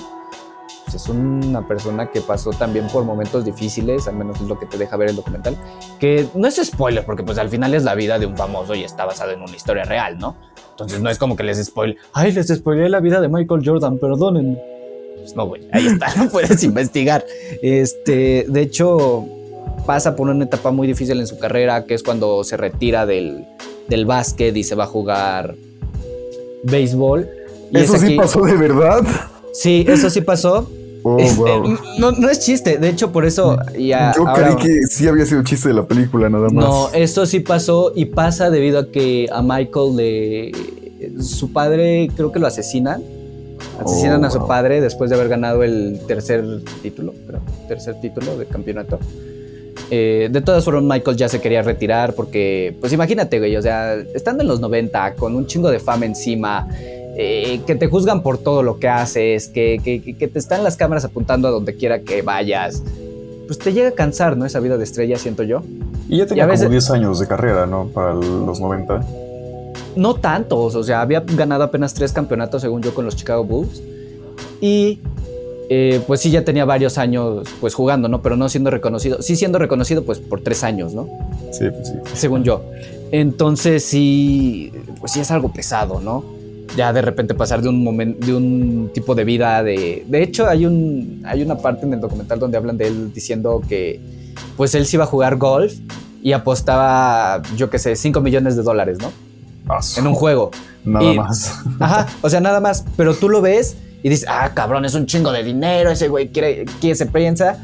Es una persona que pasó también por momentos difíciles, al menos es lo que te deja ver el documental que no es spoiler, porque pues al final es la vida de un famoso y está basado en una historia real, ¿no? Entonces no es como que les spoil, ay, les spoilé la vida de Michael Jordan, perdonen. Pues no, güey, ahí está, no puedes investigar. Este, de hecho, pasa por una etapa muy difícil en su carrera, que es cuando se retira del, del básquet y se va a jugar béisbol. Y ¿Eso es sí pasó de verdad? Sí, eso sí pasó. Oh, Este, wow. no, no es chiste, de hecho, por eso ya. Yo ahora- creí que sí había sido chiste de la película, nada más. No, esto sí pasó y pasa debido a que a Michael le. Su padre creo que lo asesinan. Asesinan Oh, a su wow. padre después de haber ganado el tercer título, creo, tercer título de campeonato. Eh, de todas formas, Michael ya se quería retirar porque, pues imagínate, güey, o sea, estando en los 90, con un chingo de fama encima, eh, que te juzgan por todo lo que haces, que, que- que te están las cámaras apuntando a donde quiera que vayas, pues te llega a cansar, ¿no? Esa vida de estrella, siento yo. Y ya tenía Y a veces- como 10 años de carrera, ¿no? Para los 90. no tantos, o sea, había ganado apenas tres campeonatos según yo con los Chicago Bulls y eh, pues sí ya tenía varios años pues jugando, ¿no? Pero no siendo reconocido, sí siendo reconocido pues por tres años, ¿no? Sí, pues sí. Según yo. Entonces sí, pues sí es algo pesado, ¿no? Ya de repente pasar de un momento, de un tipo de vida de... De hecho hay un, hay una parte en el documental donde hablan de él diciendo que pues él sí iba a jugar golf y apostaba, yo qué sé, 5 millones de dólares, ¿no? En un juego. Nada y- más. Ajá, o sea, nada más. Pero tú lo ves y dices, ah, cabrón, es un chingo de dinero, ese güey quiere, quiere se piensa.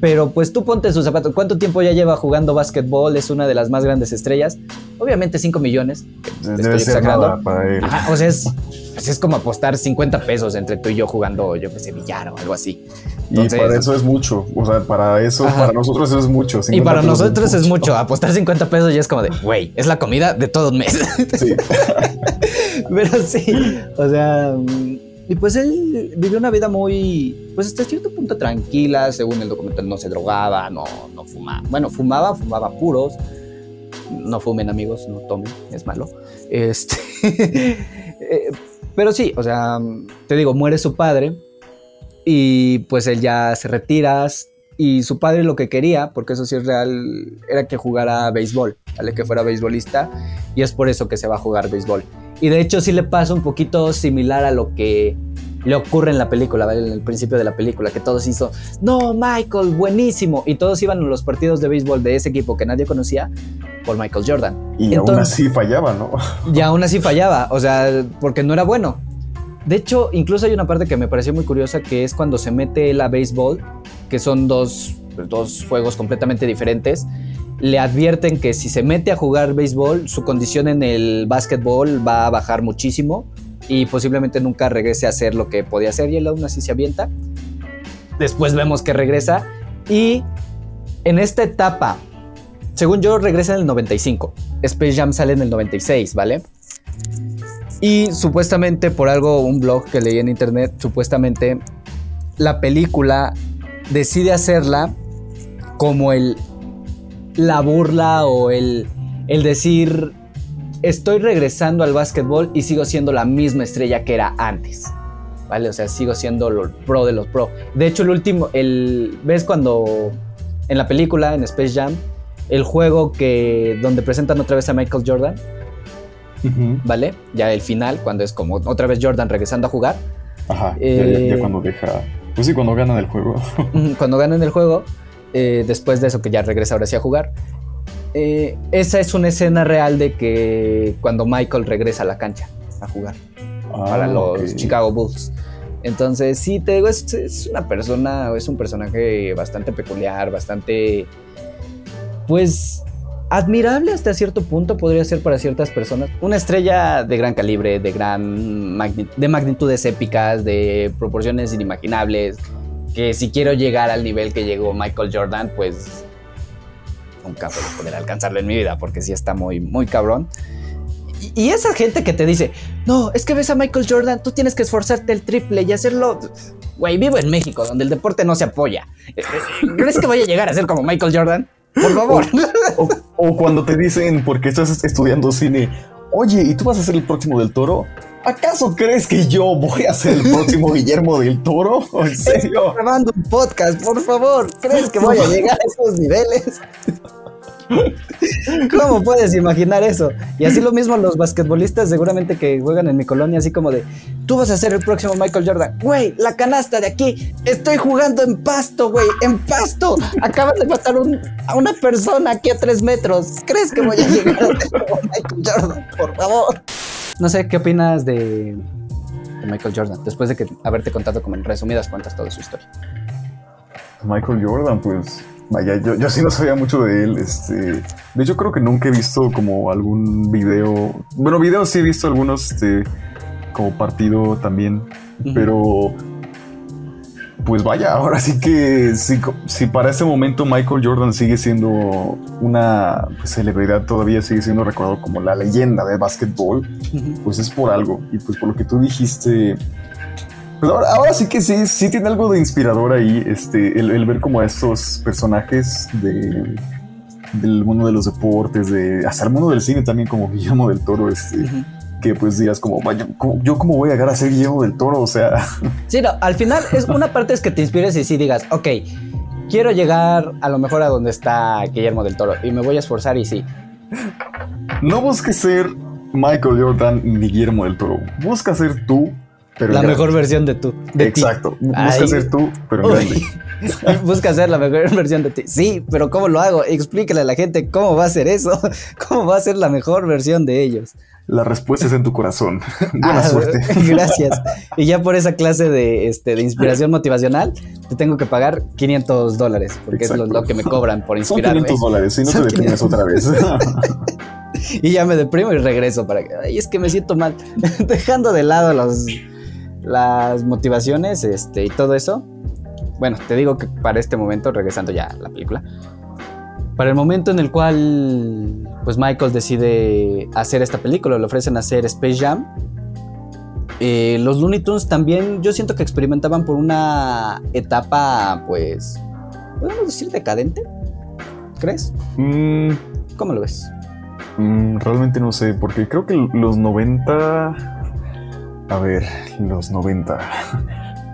Pero pues tú ponte sus zapatos. ¿Cuánto tiempo ya lleva jugando básquetbol? Es una de las más grandes estrellas. Obviamente 5 millones. Debe estoy ser nada para él. Ajá, o sea, es, pues es como apostar 50 pesos entre tú y yo jugando, yo qué sé, billar o algo así. y entonces- para eso es mucho. O sea, para eso, Ajá. para nosotros eso es mucho. Y 50 para nosotros es mucho. Apostar 50 pesos ya es como de, güey, es la comida de todo un mes. Sí. Pero sí, o sea, mm, y pues él vivió una vida muy, pues hasta cierto punto tranquila, según el documental, no se drogaba, no, no fumaba. Bueno, fumaba, fumaba puros. No fumen amigos, no tomen, es malo. Este, eh, pero sí, o sea, te digo, muere su padre y pues él ya se retira y su padre lo que quería, porque eso sí es real, era que jugara béisbol. Que fuera beisbolista y es por eso que se va a jugar béisbol. Y de hecho sí le pasa un poquito similar a lo que le ocurre en la película, ¿vale? En el principio de la película, que todos hizo, no, Michael, buenísimo. Y todos iban a los partidos de béisbol de ese equipo que nadie conocía por Michael Jordan. Y aún así fallaba, ¿no? Y aún así fallaba, o sea, porque no era bueno. De hecho, incluso hay una parte que me pareció muy curiosa que es cuando se mete él a béisbol, que son dos, dos juegos completamente diferentes. Le advierten que si se mete a jugar béisbol, su condición en el básquetbol va a bajar muchísimo y posiblemente nunca regrese a hacer lo que podía hacer y él aún así se avienta. Después vemos que regresa y en esta etapa, según yo, regresa en el 95. Space Jam sale en el 96, ¿vale? Y supuestamente por algo, un blog que leí en internet, supuestamente la película decide hacerla como el la burla o el, el decir estoy regresando al básquetbol y sigo siendo la misma estrella que era antes. ¿Vale? O sea, sigo siendo el pro de los pro. De hecho, el último, el, ¿ves cuando en la película, en Space Jam, el juego que donde presentan otra vez a Michael Jordan? ¿Vale? Ya el final, cuando es como otra vez Jordan regresando a jugar. Ajá, ya, ya, Eh, cuando deja. Pues sí, cuando ganan el juego. cuando ganan el juego, eh, después de eso que ya regresa ahora sí a jugar, eh, esa es una escena real de que cuando Michael regresa a la cancha a jugar para Ah, los ok. Chicago Bulls. Entonces, sí, te digo, es, es una persona, es un personaje bastante peculiar, bastante, pues, admirable hasta cierto punto podría ser para ciertas personas. Una estrella de gran calibre, de gran magni- de magnitudes épicas, de proporciones inimaginables, que si quiero llegar al nivel que llegó Michael Jordan, pues nunca voy a poder alcanzarlo en mi vida, porque sí está muy, muy cabrón. Y, y esa gente que te dice, no, es que ves a Michael Jordan, tú tienes que esforzarte el triple y hacerlo. Güey, vivo en México, donde el deporte no se apoya. ¿Crees que voy a llegar a ser como Michael Jordan? Por favor. O, o cuando te dicen, porque estás estudiando cine, oye, ¿y tú vas a ser el próximo del toro? ¿Acaso crees que yo voy a ser el próximo Guillermo del Toro? ¿En serio? grabando un podcast, por favor. ¿Crees que voy a llegar a esos niveles? ¿Cómo puedes imaginar eso? Y así lo mismo los basquetbolistas seguramente que juegan en mi colonia, así como de, tú vas a ser el próximo Michael Jordan. Güey, la canasta de aquí, estoy jugando en pasto, güey, en pasto. Acabas de matar un- a una persona aquí a tres metros. ¿Crees que voy a llegar a ser como Michael Jordan? Por favor. No sé, ¿qué opinas de, de Michael Jordan? Después de que haberte contado como en resumidas cuentas toda su historia. Michael Jordan, pues. Vaya, yo, yo sí no sabía mucho de él. Este, de hecho, creo que nunca he visto como algún video. Bueno, videos sí he visto algunos, este, como partido también. Pero, pues vaya, ahora sí que si, si para ese momento Michael Jordan sigue siendo una pues, celebridad, todavía sigue siendo recordado como la leyenda de básquetbol, pues es por algo. Y pues por lo que tú dijiste, pues ahora, ahora sí que sí, sí tiene algo de inspirador ahí, este, el, el ver como a estos personajes de, del mundo de los deportes, de hasta el mundo del cine también, como Guillermo del Toro, este. Que pues digas como, ¿cómo- yo cómo voy a llegar a ser Guillermo del Toro, o sea, Sí, no, al final es una parte es que te inspires y sí digas, ok, quiero llegar a lo mejor a donde está Guillermo del Toro y me voy a esforzar y sí. no busques ser Michael Jordan ni Guillermo del Toro, busca ser tú, pero la mejor grande. versión de tú. De ti. Exacto, busca Ay. ser tú, pero en grande. Busca ser la mejor versión de ti. Sí, pero ¿cómo lo hago? Explíquele a la gente cómo va a ser eso. ¿Cómo va a ser la mejor versión de ellos? La respuesta es en tu corazón. Buena Ah, suerte. Gracias. Y ya por esa clase de, este, de inspiración motivacional, te tengo que pagar 500 dólares, porque es lo, que me cobran por Son inspirarme. 500 dólares, si no Son te deprimes 500. otra vez. Y ya me deprimo y regreso para que. Ay, es que me siento mal. Dejando de lado los, las motivaciones este, y todo eso. Bueno, te digo que para este momento, regresando ya a la película. Para el momento en el cual pues Michael decide hacer esta película, le ofrecen hacer Space Jam. eh, los Looney Tunes también yo siento que experimentaban por una etapa pues podemos decir decadente ¿crees? Mm, ¿cómo lo ves? mm, realmente no sé, porque creo que los 90. A ver, los 90.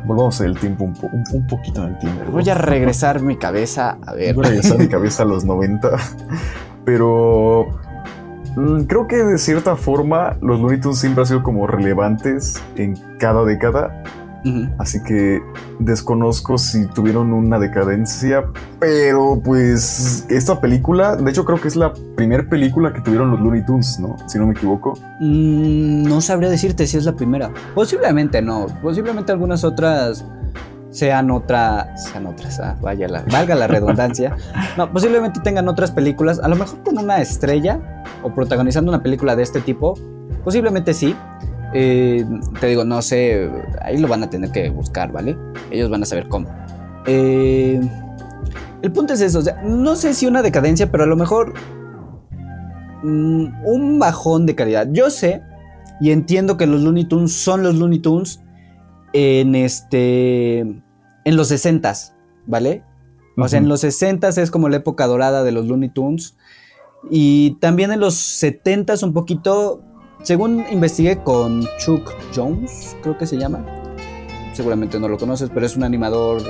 Volvamos el tiempo un, po- un, un poquito en el tiempo. Voy a regresar mi cabeza a ver. Voy a regresar mi cabeza a los 90. Pero mm, creo que de cierta forma los Looney Tunes siempre han sido como relevantes en cada década. Así que desconozco si tuvieron una decadencia, pero pues esta película, de hecho creo que es la primera película que tuvieron los Looney Tunes, ¿no? Si no me equivoco. Mm, no sabría decirte si es la primera. Posiblemente no. Posiblemente algunas otras sean otras. Sean otras, ah, vaya la, valga la redundancia. No, posiblemente tengan otras películas. A lo mejor con una estrella o protagonizando una película de este tipo. Posiblemente sí. Eh, te digo, no sé. Ahí lo van a tener que buscar, ¿vale? Ellos van a saber cómo. Eh, el punto es eso. O sea, no sé si una decadencia, pero a lo mejor mm, un bajón de calidad. Yo sé y entiendo que los Looney Tunes son los Looney Tunes en este en los 60s, ¿vale? O sea, en los 60s es como la época dorada de los Looney Tunes y también en los 70s un poquito, según investigué con Chuck Jones, creo que se llama. Seguramente no lo conoces, pero es un animador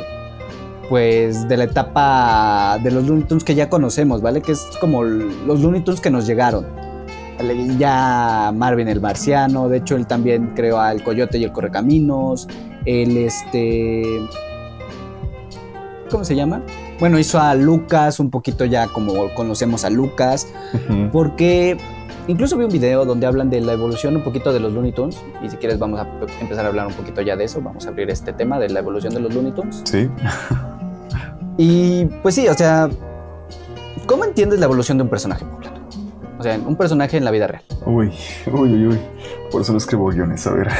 pues de la etapa de los Looney Tunes que ya conocemos, ¿vale? Que es como los Looney Tunes que nos llegaron. ¿vale? Ya Marvin el Marciano, de hecho él también creó al Coyote y el Correcaminos, el este... ¿Cómo se llama? Bueno, hizo a Lucas, un poquito ya como conocemos a Lucas, porque incluso vi un video donde hablan de la evolución un poquito de los Looney Tunes, y si quieres vamos a empezar a hablar un poquito ya de eso, vamos a abrir este tema de la evolución de los Looney Tunes. Sí. Y pues sí, o sea, ¿cómo entiendes la evolución de un personaje, Poblano? O sea, un personaje en la vida real. Uy, uy, uy, uy. Por eso no escribo guiones, a ver.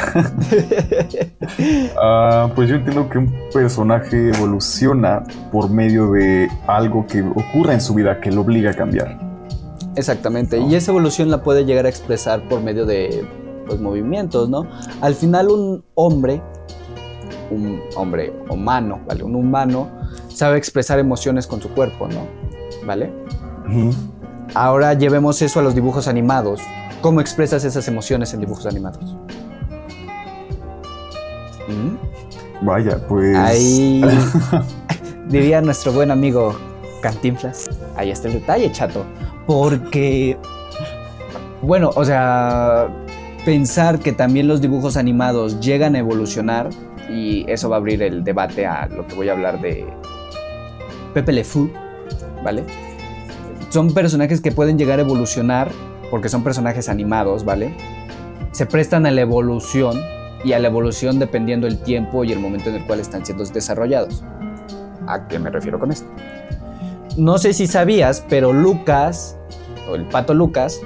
Ah, pues yo entiendo que un personaje evoluciona por medio de algo que ocurra en su vida que lo obliga a cambiar. Exactamente, y esa evolución la puede llegar a expresar por medio de pues, movimientos, ¿no? Al final un hombre, un hombre humano, ¿vale? Un humano sabe expresar emociones con su cuerpo, ¿no? ¿Vale? Ahora llevemos eso a los dibujos animados. ¿Cómo expresas esas emociones en dibujos animados? ¿Mm? Vaya, pues. Ahí diría nuestro buen amigo Cantinflas. Ahí está el detalle, chato. Porque, bueno, o sea, pensar que también los dibujos animados llegan a evolucionar, y eso va a abrir el debate a lo que voy a hablar de Pepe Le Fou, ¿vale? Son personajes que pueden llegar a evolucionar porque son personajes animados, ¿vale? Se prestan a la evolución y a la evolución dependiendo el tiempo y el momento en el cual están siendo desarrollados. ¿A qué me refiero con esto? No sé si sabías, pero Lucas, o el pato Lucas,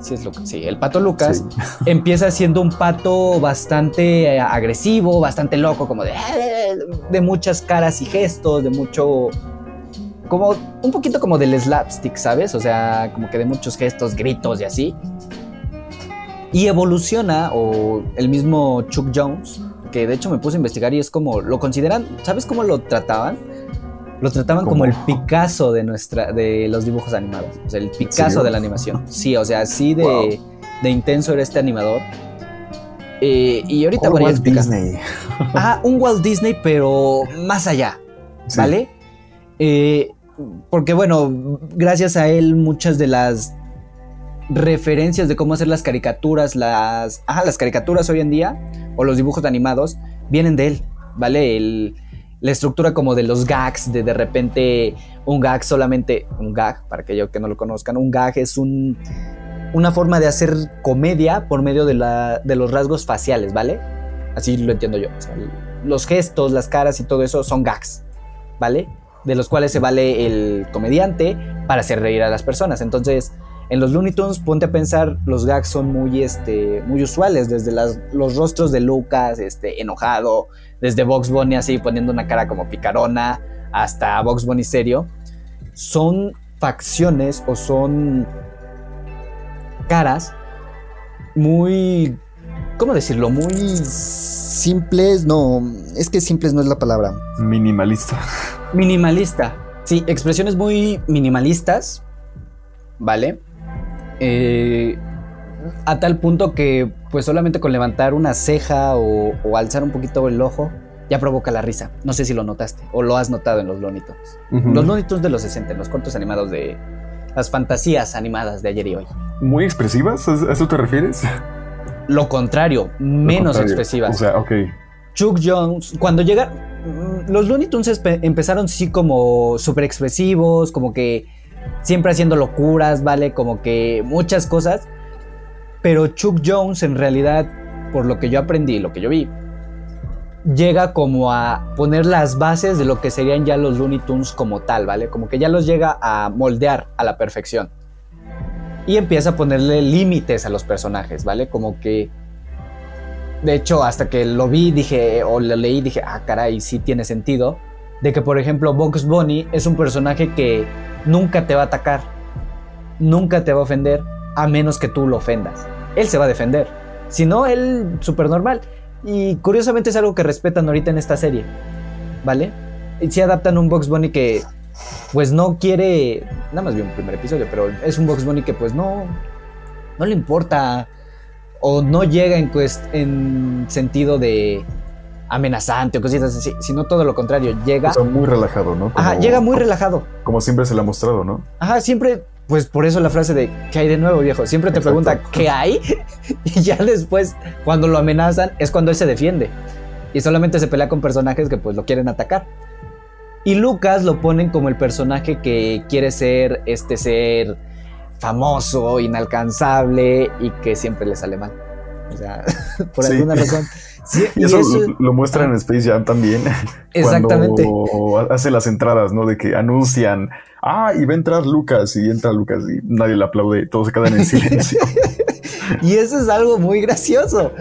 sí es Lucas, sí, el pato Lucas Sí. empieza siendo un pato bastante eh, agresivo, bastante loco, como de, de muchas caras y gestos, de mucho, como un poquito como del slapstick, ¿sabes? O sea, como que de muchos gestos, gritos y así. Y evoluciona, o el mismo Chuck Jones, que de hecho me puse a investigar y es como, lo consideran, ¿sabes cómo lo trataban? Lo trataban como el Picasso de nuestra, de los dibujos animados, o sea, el Picasso de la animación. Sí, o sea, así de, Wow. de intenso era este animador. Eh, y ahorita voy a Walt explicar. Disney. Ah, un Walt Disney, pero más allá, Sí. ¿vale? Eh, porque bueno, gracias a él muchas de las referencias de cómo hacer las caricaturas, las, ajá, las caricaturas hoy en día, o los dibujos animados, vienen de él, ¿vale? El- la estructura como de los gags, de de repente un gag solamente, un gag, para aquellos que no lo conozcan, un gag es un, una forma de hacer comedia por medio de, la, de los rasgos faciales, ¿vale? Así lo entiendo yo. los gestos, las caras y todo eso son gags, ¿vale? De los cuales se vale el comediante para hacer reír a las personas. Entonces, en los Looney Tunes, ponte a pensar, los gags son muy, este, muy usuales, desde las- los rostros de Lucas, este, enojado, desde Box Bunny así poniendo una cara como picarona, hasta Box Bunny serio. Son facciones o son caras muy, ¿cómo decirlo? Muy simples, no, es que simples no es la palabra. Minimalista. Minimalista. Sí, expresiones muy minimalistas, ¿vale? Eh, a tal punto que pues solamente con levantar una ceja o, o alzar un poquito el ojo ya provoca la risa. No sé si lo notaste o lo has notado en los Looney Tunes. Ujú. Los Tunes de los 60, en los cortos animados de las fantasías animadas de ayer y hoy. ¿Muy expresivas? ¿A eso te refieres? Lo contrario, Lo menos contrario. expresivas. O sea, ok. Chuck Jones, cuando llega, mm, los Looney Tunes empezaron sí como súper expresivos, como que siempre haciendo locuras, ¿vale? Como que muchas cosas. Pero Chuck Jones en realidad, por lo que yo aprendí, lo que yo vi, llega como a poner las bases de lo que serían ya los Looney Tunes como tal, ¿vale? Como que ya los llega a moldear a la perfección. Y empieza a ponerle límites a los personajes, ¿vale? Como que... De hecho, hasta que lo vi, dije, o lo leí, dije, ah, caray, sí tiene sentido. De que, por ejemplo, Bugs Bunny es un personaje que nunca te va a atacar, nunca te va a ofender, a menos que tú lo ofendas. Él se va a defender. Si no, él súper normal. Y curiosamente es algo que respetan ahorita en esta serie, ¿vale? Si adaptan un Bugs Bunny que, pues no quiere, nada más vi un primer episodio, pero es un Bugs Bunny que pues no, no le importa o no llega en, en sentido de amenazante o cositas así, sino todo lo contrario, llega, O sea, muy relajado, ¿no? Como- ajá, llega muy relajado. Como siempre se le ha mostrado, ¿no? Ajá, siempre, pues por eso la frase de ¿qué hay de nuevo, viejo? Siempre te Exacto. pregunta ¿qué hay? Y ya después, cuando lo amenazan, es cuando él se defiende. Y solamente se pelea con personajes que pues lo quieren atacar. Y Lucas lo ponen como el personaje que quiere ser este ser famoso, inalcanzable y que siempre le sale mal. O sea, por Sí. alguna razón. Sí, Y eso, lo, lo muestran en Space Jam también. Exactamente. Cuando hace las entradas, ¿no? De que anuncian, ah, y va a entrar Lucas, y entra Lucas, y nadie le aplaude, todos se quedan en silencio. Y eso es algo muy gracioso.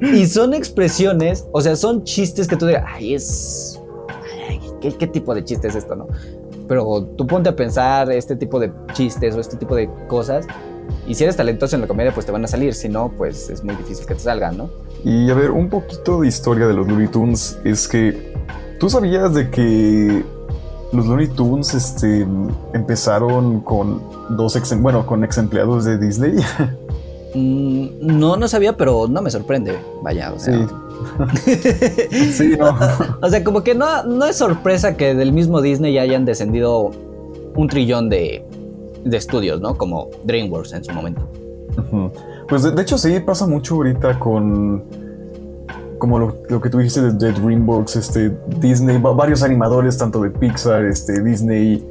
Y son expresiones, o sea, son chistes que tú digas, ay, es. ay, ¿qué, qué tipo de chiste es esto, no? Pero tú ponte a pensar este tipo de chistes o este tipo de cosas. Y si eres talentoso en la comedia, pues te van a salir. Si no, pues es muy difícil que te salgan, ¿no? Y a ver, un poquito de historia de los Looney Tunes es que tú sabías de que los Looney Tunes este, empezaron con dos ex, bueno, con ex empleados de Disney. Mm, no, no sabía, pero no me sorprende. Vaya, o sea. Sí, no. O sea, como que no, no es sorpresa que del mismo Disney ya hayan descendido un trillón de, de estudios, ¿no? Como DreamWorks en su momento. Pues de, de hecho sí pasa mucho ahorita con como lo, que tú dijiste de, de DreamWorks, este Disney, va- varios animadores tanto de Pixar, este Disney,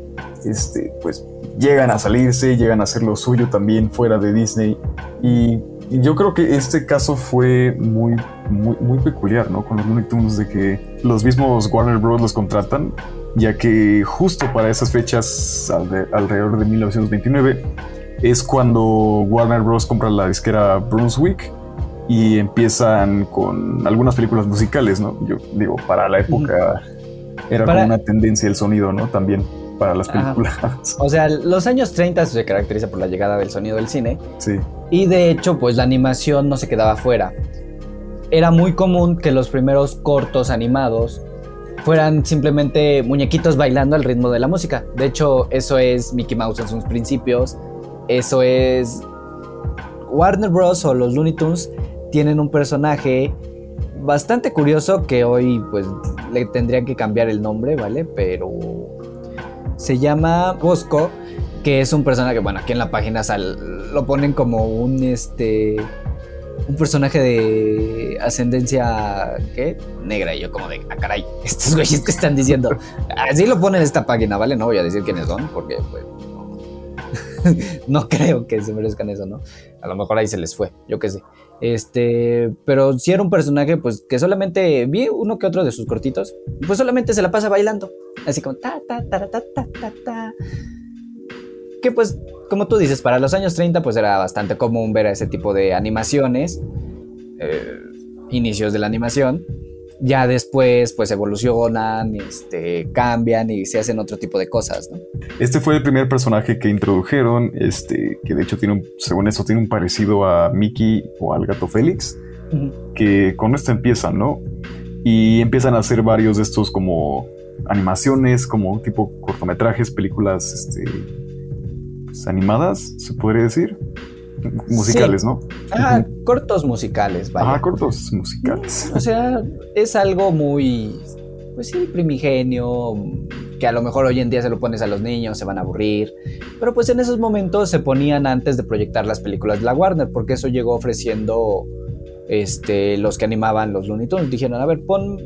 este pues llegan a salirse, llegan a hacer lo suyo también fuera de Disney. Y, yo creo que este caso fue muy muy peculiar, ¿no? Con los Looney Tunes de que los mismos Warner Bros. los contratan ya que justo para esas fechas alre- alrededor de 1929 es cuando Warner Bros. compra la disquera Brunswick y empiezan con algunas películas musicales, ¿no? Yo digo, para la época era Para- como una tendencia el sonido, ¿no? También para las Ajá. películas. O sea, los años 30 se caracteriza por la llegada del sonido del cine sí. y de hecho, pues la animación no se quedaba fuera. Era muy común que los primeros cortos animados fueran simplemente muñequitos bailando al ritmo de la música. De hecho, eso es Mickey Mouse en sus principios. Eso es Warner Bros. o los Looney Tunes tienen un personaje bastante curioso que hoy pues le tendrían que cambiar el nombre, ¿vale? Pero se llama Bosco, que es un personaje, bueno, aquí en la página lo ponen como un este un personaje de ascendencia ¿qué? negra y yo como de, ah caray, estos güeyes que están diciendo. Así lo ponen en esta página, ¿vale? No voy a decir quiénes son porque pues no, creo que se merezcan eso, ¿no? A lo mejor ahí se les fue, yo qué sé. Este, pero si era un personaje, pues que solamente vi uno que otro de sus cortitos, pues solamente se la pasa bailando, así como ta ta ta ta ta ta ta. Que pues, como tú dices, para los años 30 pues era bastante común ver ese tipo de animaciones, eh, inicios de la animación. Ya después pues evolucionan, este, cambian y se hacen otro tipo de cosas, ¿no? Este fue el primer personaje que introdujeron, este, que de hecho tiene un, según eso, tiene un parecido a Mickey o al gato Félix, que con esto empiezan, ¿no? Y empiezan a hacer varios de estos como animaciones, como tipo cortometrajes, películas este, pues, animadas, se podría decir. Musicales, ¿no? Ah, cortos musicales, vaya. Ajá, cortos musicales. O sea, es algo muy, pues sí, primigenio, que a lo mejor hoy en día se lo pones a los niños, se van a aburrir. Pero pues en esos momentos se ponían antes de proyectar las películas de la Warner, porque eso llegó ofreciendo este, los que animaban los Looney Tunes. Dijeron, a ver, pon,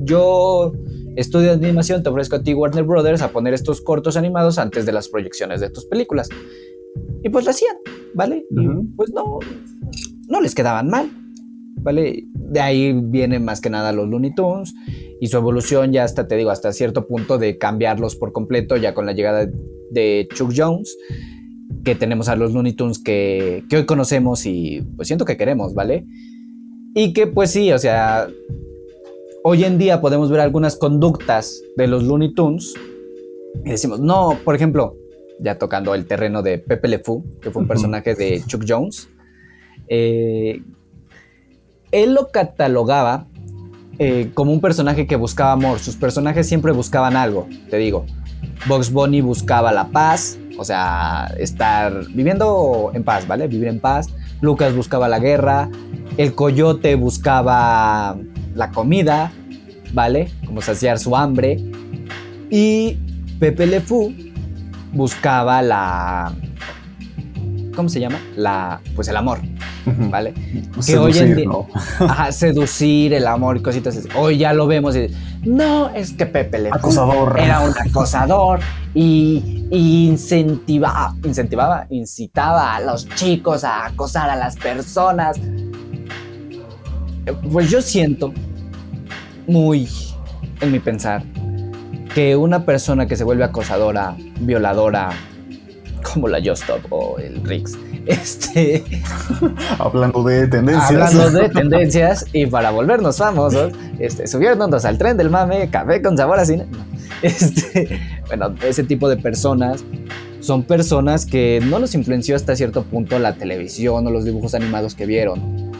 yo estudio de animación, te ofrezco a ti Warner Brothers a poner estos cortos animados antes de las proyecciones de tus películas. Y pues lo hacían, ¿vale? Y pues no, no les quedaban mal, ¿vale? De ahí vienen más que nada los Looney Tunes y su evolución ya hasta, te digo, hasta cierto punto de cambiarlos por completo, ya con la llegada de Chuck Jones, que tenemos a los Looney Tunes que, que hoy conocemos y pues siento que queremos, ¿vale? Y que pues sí, o sea, hoy en día podemos ver algunas conductas de los Looney Tunes y decimos, no, por ejemplo, ya tocando el terreno de Pepe Le Fou, que fue un personaje de Chuck Jones, eh, él lo catalogaba eh, como un personaje que buscaba amor. Sus personajes siempre buscaban algo, te digo. Box Bunny buscaba la paz, o sea, estar viviendo en paz, ¿vale? Vivir en paz. Lucas buscaba la guerra. El coyote buscaba la comida, ¿vale? Como saciar su hambre. Y Pepe Le Fou buscaba la. ¿Cómo se llama? La. Pues el amor. ¿vale? que seducir, hoy en día, ajá, seducir el amor y cositas así. Hoy ya lo vemos y no, es que Pepe Le acosador. era un acosador y, incentivaba, incentivaba, incitaba a los chicos a acosar a las personas. Pues yo siento muy en mi pensar que una persona que se vuelve acosadora, violadora, como la Justop o el Rix, este, hablando de tendencias. Hablando de tendencias y para volvernos famosos, este, subiéndonos al tren del mame, café con sabor así. Este, bueno, ese tipo de personas son personas que no los influenció hasta cierto punto la televisión o los dibujos animados que vieron.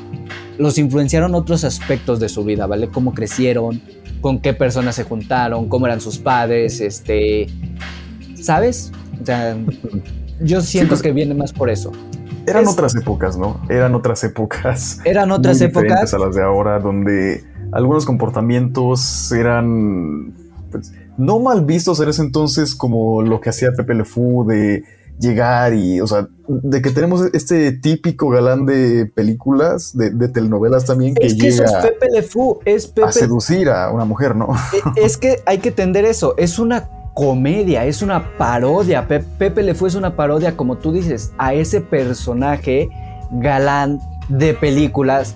Los influenciaron otros aspectos de su vida, ¿vale? Cómo crecieron, con qué personas se juntaron, cómo eran sus padres, este, ¿sabes? O sea, yo siento pues que viene más por eso. Eran otras épocas, ¿no? Eran otras épocas. Eran otras épocas. a las de ahora, donde algunos comportamientos eran pues, no mal vistos en ese entonces, como lo que hacía Pepe Le Fou de llegar y, o sea, de que tenemos este típico galán de películas, de, telenovelas también, que, llega es Pepe Le Fou, es Pepe... a seducir a una mujer, ¿no? Es que hay que entender eso, es una comedia, es una parodia. Pepe le fue una parodia, como tú dices, a ese personaje galán de películas,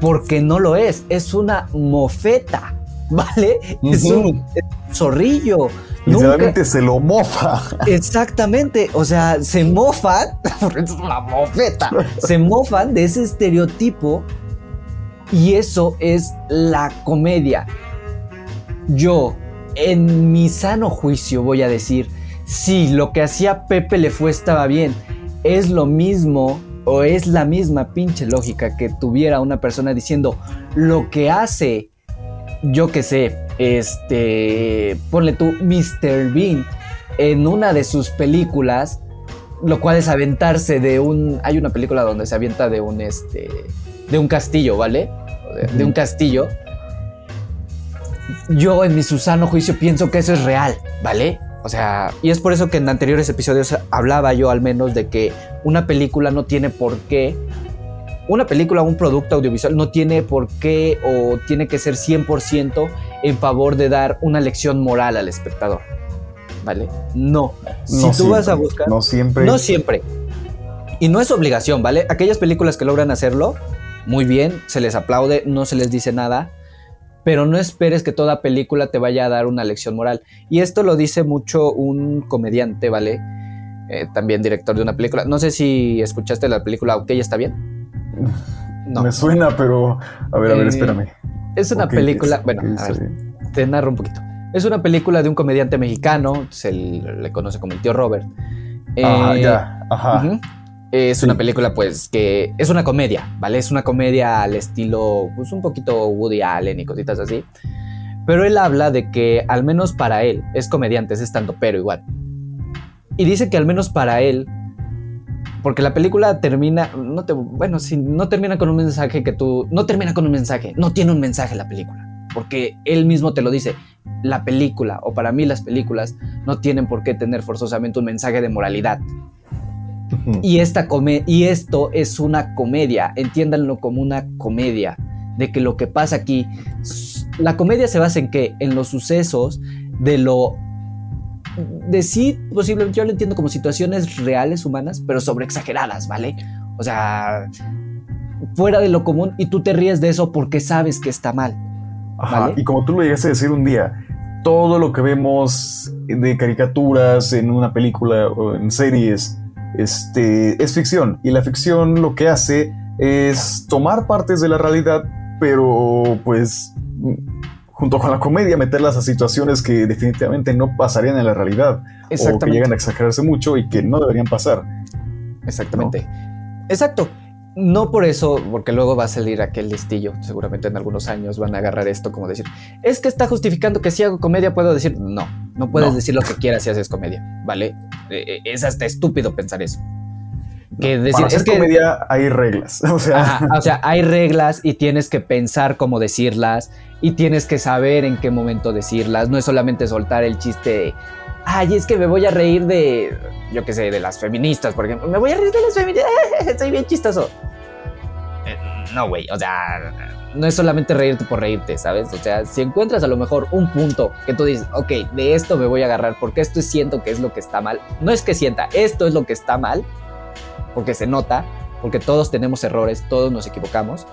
porque no lo es, es una mofeta, ¿vale? es, un, zorrillo. Literalmente se lo mofa. Exactamente, o sea, se mofan, es una mofeta, se mofan de ese estereotipo y eso es la comedia. Yo, en mi sano juicio voy a decir, sí, lo que hacía Pepe le fue estaba bien. Es lo mismo o es la misma pinche lógica que tuviera una persona diciendo lo que hace, yo que sé, este, ponle tú, Mr. Bean en una de sus películas, lo cual es aventarse de un, hay una película donde se avienta de un, este, de un castillo, ¿vale? de un castillo yo en mi susano juicio pienso que eso es real, ¿vale? O sea, y es por eso que en anteriores episodios hablaba yo al menos de que una película no tiene por qué, una película un producto audiovisual no tiene por qué o tiene que ser 100% en favor de dar una lección moral al espectador. ¿Vale? No. Si tú vas a buscar... No siempre. No siempre. Y no es obligación, ¿vale? Aquellas películas que logran hacerlo, muy bien, se les aplaude, no se les dice nada pero no esperes que toda película te vaya a dar una lección moral. Y esto lo dice mucho un comediante, ¿vale? Eh, también director de una película. No sé si escuchaste la película Ok, está bien. No. Me suena, pero a ver, a ver, eh, espérame. Es una película, bueno, a ver, te narro un poquito. Es una película de un comediante mexicano, se le conoce como el tío Robert. Ah, ya, ajá. Es una película, pues, que es una comedia, ¿vale? Es una comedia al estilo, pues, un poquito Woody Allen y cositas así. Pero él habla de que, al menos para él, es comediante, es estando pero igual. Y dice que al menos para él, porque la película termina, no te, bueno, si no termina con un mensaje que tú, no termina con un mensaje, no tiene un mensaje la película. Porque él mismo te lo dice, la película, o para mí las películas, no tienen por qué tener forzosamente un mensaje de moralidad. Y, esta come y esto es una comedia, entiéndanlo como una comedia, de que lo que pasa aquí, la comedia se basa en qué? En los sucesos de lo... De sí, posiblemente yo lo entiendo como situaciones reales humanas, pero sobre exageradas, ¿vale? O sea, fuera de lo común y tú te ríes de eso porque sabes que está mal. Ajá, ¿Vale? Y como tú lo llegaste a decir un día, todo lo que vemos de caricaturas en una película o en series este, es ficción. Y la ficción lo que hace es tomar partes de la realidad, pero pues junto con la comedia meterlas a situaciones que definitivamente no pasarían en la realidad o que llegan a exagerarse mucho y que no deberían pasar. Exactamente. Exacto. No por eso, porque luego va a salir aquel listillo, seguramente en algunos años van a agarrar esto como decir, es que está justificando que si hago comedia puedo decir, no, no puedes No. decir lo que quieras si haces comedia, ¿vale? Eh, eh, es hasta estúpido pensar eso. Que decir, Para hacer es que, comedia hay reglas. O sea, Ajá, o sea, hay reglas y tienes que pensar cómo decirlas y tienes que saber en qué momento decirlas. No es solamente soltar el chiste de, ay, es que me voy a reír de, yo qué sé, de las feministas, por ejemplo. Me voy a reír de las feministas, soy bien chistoso. No, güey, o sea, no es solamente reírte por reírte, ¿sabes? O sea, si encuentras a lo mejor un punto que tú dices, ok, de esto me voy a agarrar porque esto siento que es lo que está mal. No es que sienta, esto es lo que está mal, porque se nota, porque todos tenemos errores, todos nos equivocamos.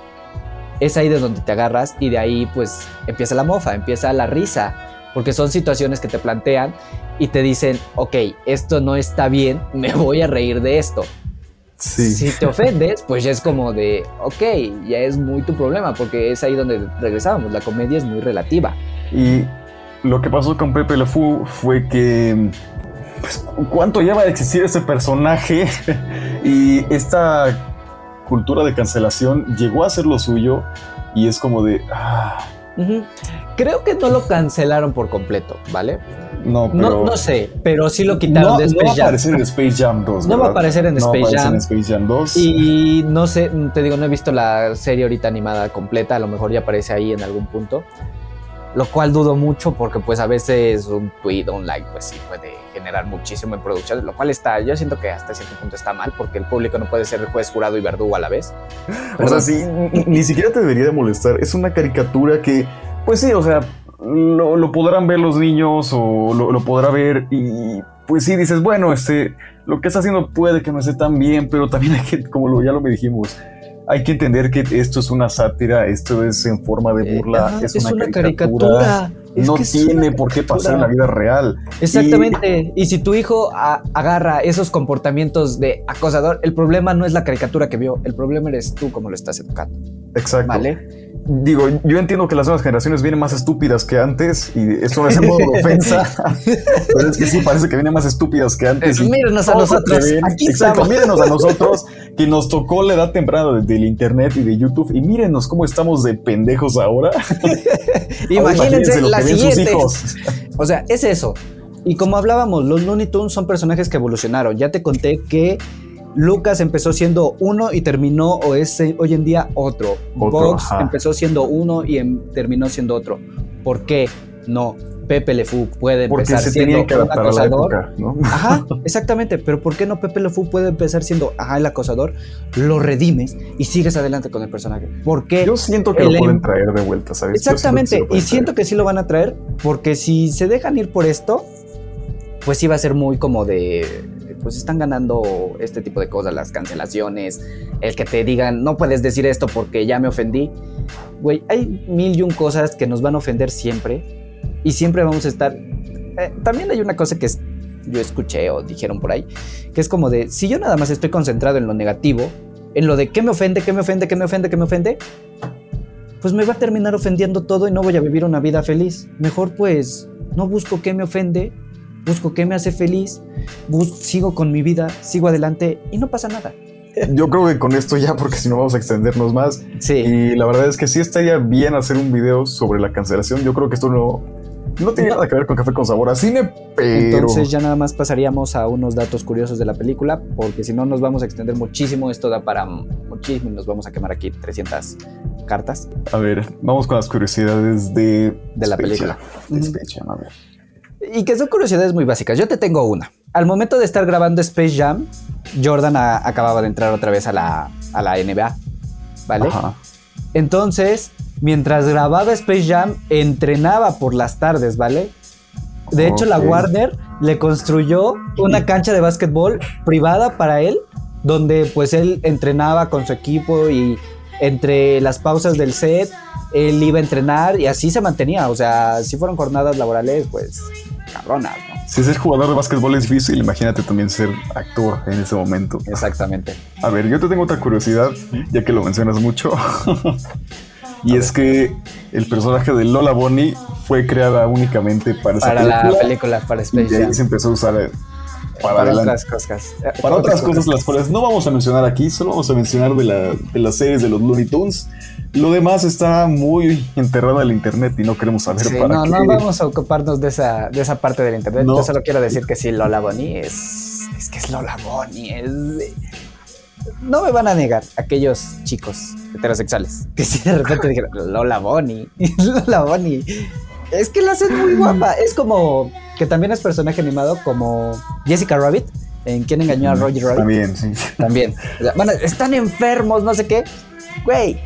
Es ahí de donde te agarras y de ahí pues empieza la mofa, empieza la risa, porque son situaciones que te plantean y te dicen, ok, esto no está bien, me voy a reír de esto. Sí. Si te ofendes, pues ya es como de, ok, ya es muy tu problema, porque es ahí donde regresábamos, la comedia es muy relativa. Y lo que pasó con Pepe Le Fou fue que. Pues, ¿Cuánto lleva de existir ese personaje? y esta cultura de cancelación llegó a ser lo suyo. Y es como de. ah, Creo que no lo cancelaron por completo, ¿vale? no, pero. No, no sé, pero sí lo quitaron no, de no va Space a Jam. aparecer en Space Jam 2. No va a aparecer en No Space aparecer Jam. en Space Jam 2. Y no sé, te digo, no he visto la serie ahorita animada completa, a lo mejor ya aparece ahí en algún punto. Lo cual dudo mucho porque pues a veces un tweet, un like, pues sí puede generar muchísimo en producción, lo cual está, yo siento que hasta cierto punto está mal porque el público no puede ser juez, jurado y verdugo a la vez. O sea, sí, ni, siquiera te debería de molestar. Es una caricatura que, pues sí, o sea, lo, lo podrán ver los niños o lo, lo podrá ver y pues sí, dices, bueno, este, lo que está haciendo puede que no esté tan bien, pero también hay que, como lo, ya lo me dijimos, hay que entender que esto es una sátira, esto es en forma de burla, Ah, es, una, caricatura. Es no tiene por qué pasar en la vida real. Exactamente. Y, si tu hijo a- agarra esos comportamientos de acosador, el problema no es la caricatura que vio, el problema eres tú como lo estás educando. Exacto. ¿Vale? Digo, yo entiendo que las nuevas generaciones vienen más estúpidas que antes y esto no es modo de ofensa, pero es que sí parece que vienen más estúpidas que antes. Mírenos a nosotros, aquí exacto, mírenos a nosotros que nos tocó la edad temprana de- del internet y de YouTube y mírenos cómo estamos de pendejos ahora. Imagínense lo la que ven sus siguiente. hijos. O sea, es eso. Y como hablábamos, los Looney Tunes son personajes que evolucionaron. Ya te conté que Lucas empezó siendo uno y terminó o es hoy en día otro. Ajá. empezó siendo uno y em- terminó siendo otro. ¿Por qué? No. Pepe Le Fou puede empezar se siendo que un acosador. época, ¿no? Ajá, exactamente. Pero ¿por qué no Pepe Le Fou puede empezar siendo ajá, el acosador? Lo redimes y sigues adelante con el personaje. ¿Por qué? Yo siento que El lo pueden em- traer de vuelta, ¿sabes? Siento sí Exactamente, y pueden siento traer. que sí lo van a traer, porque si se dejan ir por esto, pues sí va a ser muy como de, pues están ganando este tipo de cosas, las cancelaciones, el que te digan, no puedes decir esto porque ya me ofendí. Güey, hay mil y un cosas que nos van a ofender siempre, y siempre vamos a estar... eh, también hay una cosa que es- yo escuché o dijeron por ahí, que es como de, si yo nada más estoy concentrado en lo negativo, en lo de qué me ofende, qué me ofende, qué me ofende, qué me ofende, pues me va a terminar ofendiendo todo y no voy a vivir una vida feliz. Mejor pues no busco qué me ofende, busco qué me hace feliz, sigo con mi vida, sigo adelante y no pasa nada. Yo creo que con esto ya, porque si no vamos a extendernos más. Sí. Y la verdad es que sí estaría bien hacer un video sobre la cancelación. Yo creo que esto no, no tiene No. nada que ver con Café con Sabor a Cine, pero... Entonces ya nada más pasaríamos a unos datos curiosos de la película, porque si no nos vamos a extender muchísimo, esto da para muchísimo y nos vamos a quemar aquí 300 cartas A ver, vamos con las curiosidades de... de la película. De Jam, a ver. Y que son curiosidades muy básicas. Yo te tengo una. Al momento de estar grabando Space Jam, Jordan a- acababa de entrar otra vez a la, a la NBA, ¿vale? Ajá. Entonces, mientras grababa Space Jam, entrenaba por las tardes, ¿vale? De hecho, la. Warner le construyó una cancha de básquetbol privada para él, donde pues él entrenaba con su equipo y entre las pausas del set, él iba a entrenar y así se mantenía. O sea, si fueron jornadas laborales, pues cabronas, ¿no? Si ser jugador de básquetbol es difícil, imagínate también ser actor en ese momento. Exactamente. A ver, yo te tengo otra curiosidad, ya que lo mencionas mucho. y es que el personaje de Lola Bonnie fue creada únicamente para esa Para la película, para y Space de ahí se empezó a usar eh, para, Para otras cosas. Para otras cosas las cuales no vamos a mencionar aquí, solo vamos a mencionar de, la, de las series de los Looney Tunes. Lo demás está muy enterrado en el internet y no queremos saber Sí, para no, qué. no vamos a ocuparnos de esa, de esa parte del internet. No. Yo solo quiero decir que sí, Lola Bonnie es. Es que es Lola Bonnie. Es. No me van a negar aquellos chicos heterosexuales que si de repente dijeron Lola Bonnie, Lola Bonnie. Es que la hacen muy guapa. Es como que también es personaje animado como Jessica Rabbit, en quien engañó a Roger Rabbit. También, sí. También. O sea, bueno, están enfermos, no sé qué. Güey.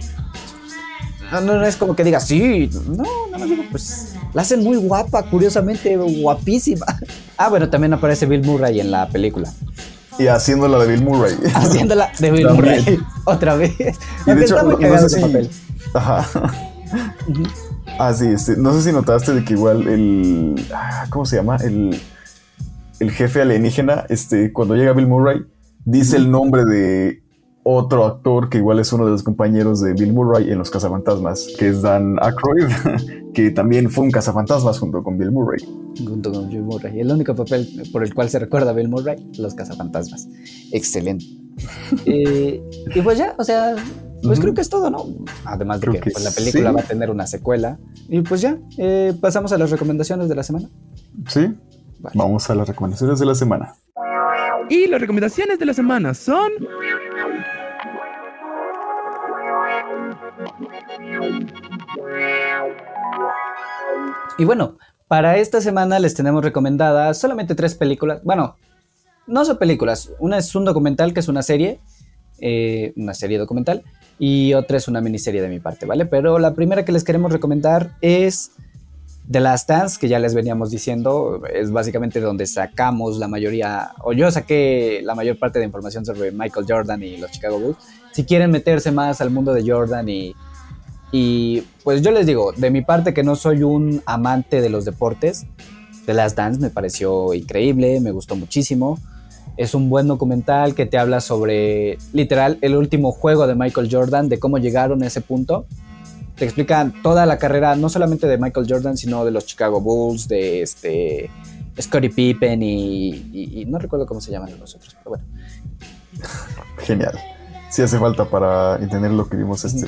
No, no, no es como que diga, sí. No, no, no digo, pues la hacen muy guapa, curiosamente, guapísima. Ah, bueno, también aparece Bill Murray en la película. Y haciendo la de Bill Murray. Haciéndola de Bill. Murray. Otra vez. Y de hecho, está muy no- no cagado sé ese si- papel. Ajá. Ah, sí, este, no sé si notaste de que igual el. ah, ¿Cómo se llama? El, el jefe alienígena, este, cuando llega Bill Murray, dice el nombre de otro actor que igual es uno de los compañeros de Bill Murray en Los Cazafantasmas, que es Dan Aykroyd, que también fue un cazafantasmas junto con Bill Murray. Junto con Bill Murray. El único papel por el cual se recuerda a Bill Murray, Los Cazafantasmas. Excelente. Eh, y pues ya, o sea, pues creo que es todo, ¿no? Además de Creo que, que pues, la película sí. va a tener una secuela. Y pues ya, eh, pasamos a las recomendaciones de la semana. ¿Sí? Vale. Vamos a las recomendaciones de la semana. Y las recomendaciones de la semana son... Y bueno, para esta semana les tenemos recomendadas solamente tres películas. Bueno, no son películas. Una es un documental, que es una serie, eh, una serie documental, y otra es una miniserie de mi parte, ¿vale? Pero la primera que les queremos recomendar es The Last Dance, que ya les veníamos diciendo, es básicamente donde sacamos la mayoría, o yo saqué la mayor parte de información sobre Michael Jordan y los Chicago Bulls. Si quieren meterse más al mundo de Jordan y y pues yo les digo, de mi parte que no soy un amante de los deportes, The Last Dance me pareció increíble, me gustó muchísimo. Es un buen documental que te habla sobre, literal, el último juego de Michael Jordan, de cómo llegaron a ese punto. Te explican toda la carrera, no solamente de Michael Jordan, sino de los Chicago Bulls, de este Scottie Pippen y, y- y no recuerdo cómo se llaman los otros, pero bueno. Genial. Sí hace falta para entender lo que vimos este,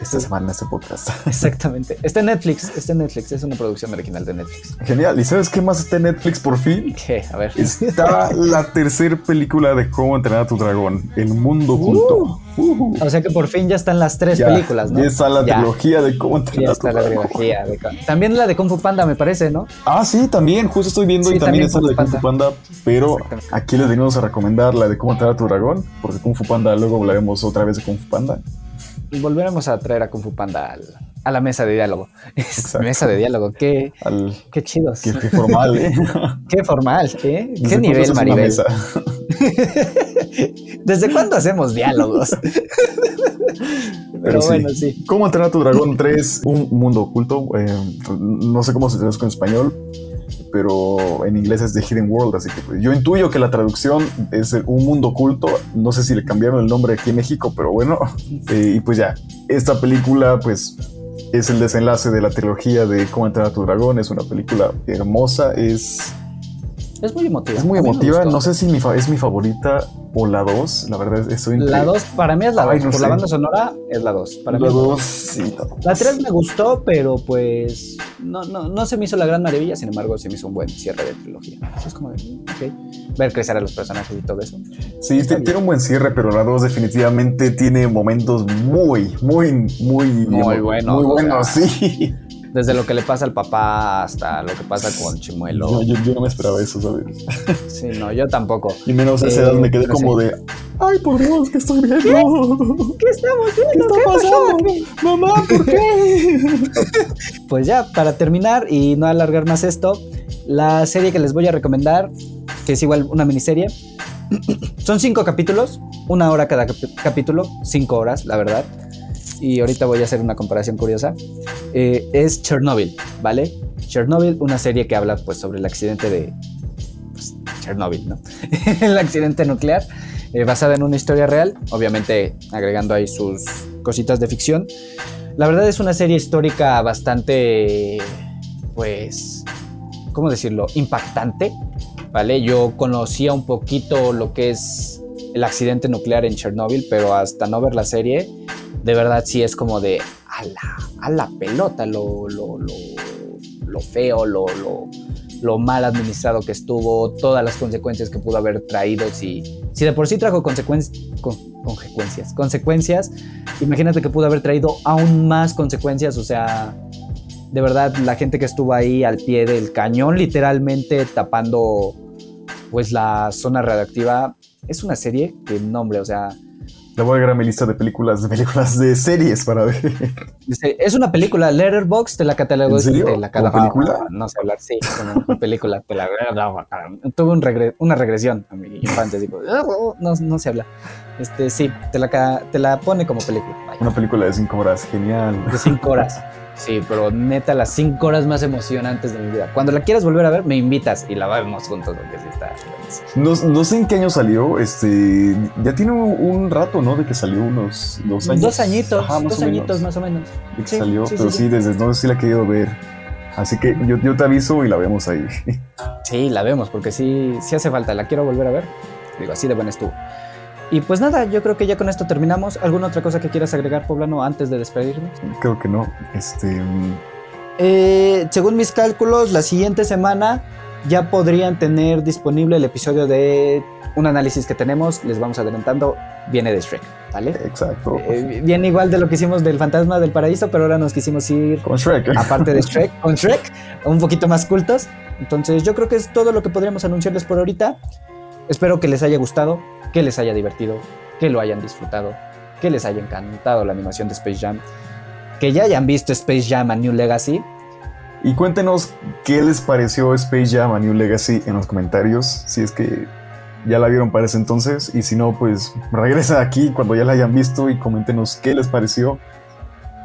esta semana este podcast. Exactamente. Está en Netflix, está en Netflix, es una producción original de Netflix. Genial. ¿Y sabes qué más está en Netflix por fin? ¿Qué? A ver. Está la tercera película de Cómo entrenar a tu dragón, El Mundo Oculto. Uh, O sea que por fin ya están las tres ya, películas, ¿no? Ya está la Ya, trilogía de Cómo entrenar a tu está la dragón. trilogía. de También la de Kung Fu Panda, me parece, ¿no? Ah, sí, también, justo estoy viendo Sí, y también también está la de Kung Fu Panda, pero aquí les venimos a recomendar la de Cómo entrenar a tu dragón, porque Kung Fu Panda luego hablaremos otra vez de Kung Fu Panda. Y volveremos a traer a Kung Fu Panda al- a la mesa de diálogo. Exacto. mesa de diálogo, qué, Al qué chidos. que formal, ¿eh? Qué formal, ¿eh? ¿Desde Qué nivel, Maribel. ¿Desde cuándo hacemos diálogos? Pero, Pero sí. bueno, sí. ¿Cómo entrenar tu dragón 3? Un mundo oculto. eh, no sé cómo se traduce en español, pero en inglés es The Hidden World, así que pues, yo intuyo que la traducción es un mundo oculto. No sé si le cambiaron el nombre aquí en México, pero bueno. Eh, y pues ya, esta película pues es el desenlace de la trilogía de Cómo entrenar a tu dragón. Es una película hermosa, es, Es muy emotiva. es muy emotiva. No sé si mi fa- es mi favorita o la 2. La verdad es estoy entre La 2, para mí es la 2. Ay, no Por la banda sonora es la 2. Para mí la es la 2. Sí, La 3 me gustó, pero pues no, no, no se me hizo la gran maravilla, sin embargo se me hizo un buen cierre de trilogía. Es como de, ver crecer a los personajes y todo eso. Sí, tiene un buen cierre, pero la 2 definitivamente tiene momentos muy, muy, muy, Muy buenos, Muy o buenos, sea. sí. Desde lo que le pasa al papá hasta lo que pasa con Chimuelo. Yo, yo- yo no me esperaba eso, ¿sabes? Sí, no, yo tampoco. Y menos a esa Eh, edad me quedé como sí. de, ay, por Dios, ¿qué estoy viendo? ¿Qué estamos ¿Qué viendo? está pasando? Mamá, ¿por qué? Pues ya, para terminar y no alargar más esto, la serie que les voy a recomendar, que es igual una miniserie, son cinco capítulos, una hora cada capi- capítulo, cinco horas, la verdad. Y ahorita voy a hacer una comparación curiosa. Eh, es Chernobyl, ¿vale? Chernobyl, una serie que habla pues sobre el accidente de pues, Chernobyl, ¿no? el accidente nuclear, eh, basada en una historia real, obviamente agregando ahí sus cositas de ficción. La verdad es una serie histórica bastante, pues, ¿cómo decirlo? Impactante, ¿vale? Yo conocía un poquito lo que es el accidente nuclear en Chernobyl, pero hasta no ver la serie, de verdad sí es como de a la, a la pelota, lo, lo, lo, lo feo, lo, lo, mal administrado que estuvo, todas las consecuencias que pudo haber traído. Si, si de por sí trajo consecuencias, consecuencias, consecuencias, imagínate que pudo haber traído aún más consecuencias, o sea, de verdad la gente que estuvo ahí al pie del cañón, literalmente tapando pues la zona radioactiva, es una serie que nombre, o sea, Le voy a agregar a mi lista de películas, de películas de series para ver. es una película, Letterboxd, te la catalogó, ¿En serio? te la ¿Como catalogó- película? No sé hablar, sí, como película, te la tuve un regre- una regresión a mi infancia, digo, no, no se habla. Este, sí, te la, te la pone como película. vaya. Una película de cinco horas, genial. de cinco horas. Sí, pero neta, las cinco horas más emocionantes de mi vida. Cuando la quieras volver a ver, me invitas y la vemos juntos porque sí está. No, no sé en qué año salió, este, ya tiene un, rato, ¿no? De que salió unos dos años. Dos añitos, Ajá, dos menos. añitos más o menos. de que Sí, salió, sí, pero sí, sí, sí. desde entonces sí la he querido ver. Así que yo, yo te aviso y la vemos ahí. Sí, la vemos porque sí, sí hace falta. La quiero volver a ver. Digo, así de buena estuvo. Y pues nada, yo creo que ya con esto terminamos. ¿Alguna otra cosa que quieras agregar, Poblano, antes de despedirnos? Creo que no. Este, Eh, según mis cálculos, la siguiente semana ya podrían tener disponible el episodio de un análisis que tenemos. Les vamos adelantando. Viene de Shrek, ¿vale? exacto. Eh, viene igual de lo que hicimos del Fantasma del Paraíso, pero ahora nos quisimos ir, Con Shrek. aparte de Shrek, con Shrek, un poquito más cultos. Entonces, yo creo que es todo lo que podríamos anunciarles por ahorita. Espero que les haya gustado, que les haya divertido, que lo hayan disfrutado, que les haya encantado la animación de Space Jam, que ya hayan visto Space Jam a New Legacy. Y cuéntenos qué les pareció Space Jam a New Legacy en los comentarios, si es que ya la vieron para ese entonces, y si no, pues regresa aquí cuando ya la hayan visto y coméntenos qué les pareció.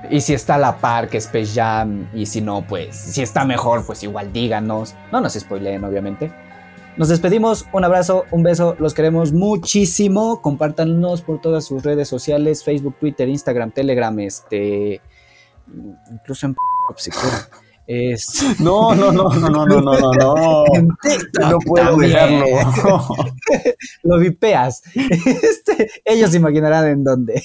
Y si está a la par que Space Jam, y si no, pues si está mejor, pues igual díganos. No nos spoileen, obviamente. Nos despedimos, un abrazo, un beso, los queremos muchísimo. Compártanos por todas sus redes sociales, Facebook, Twitter, Instagram, Telegram, este. Incluso en si. Es- No, no, no, no, no, no, no, no, no. No puedo dejarlo. Lo vipeas. Este, ellos imaginarán en dónde.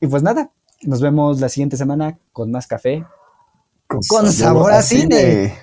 y pues nada, nos vemos la siguiente semana con más café. Con sabor a cine.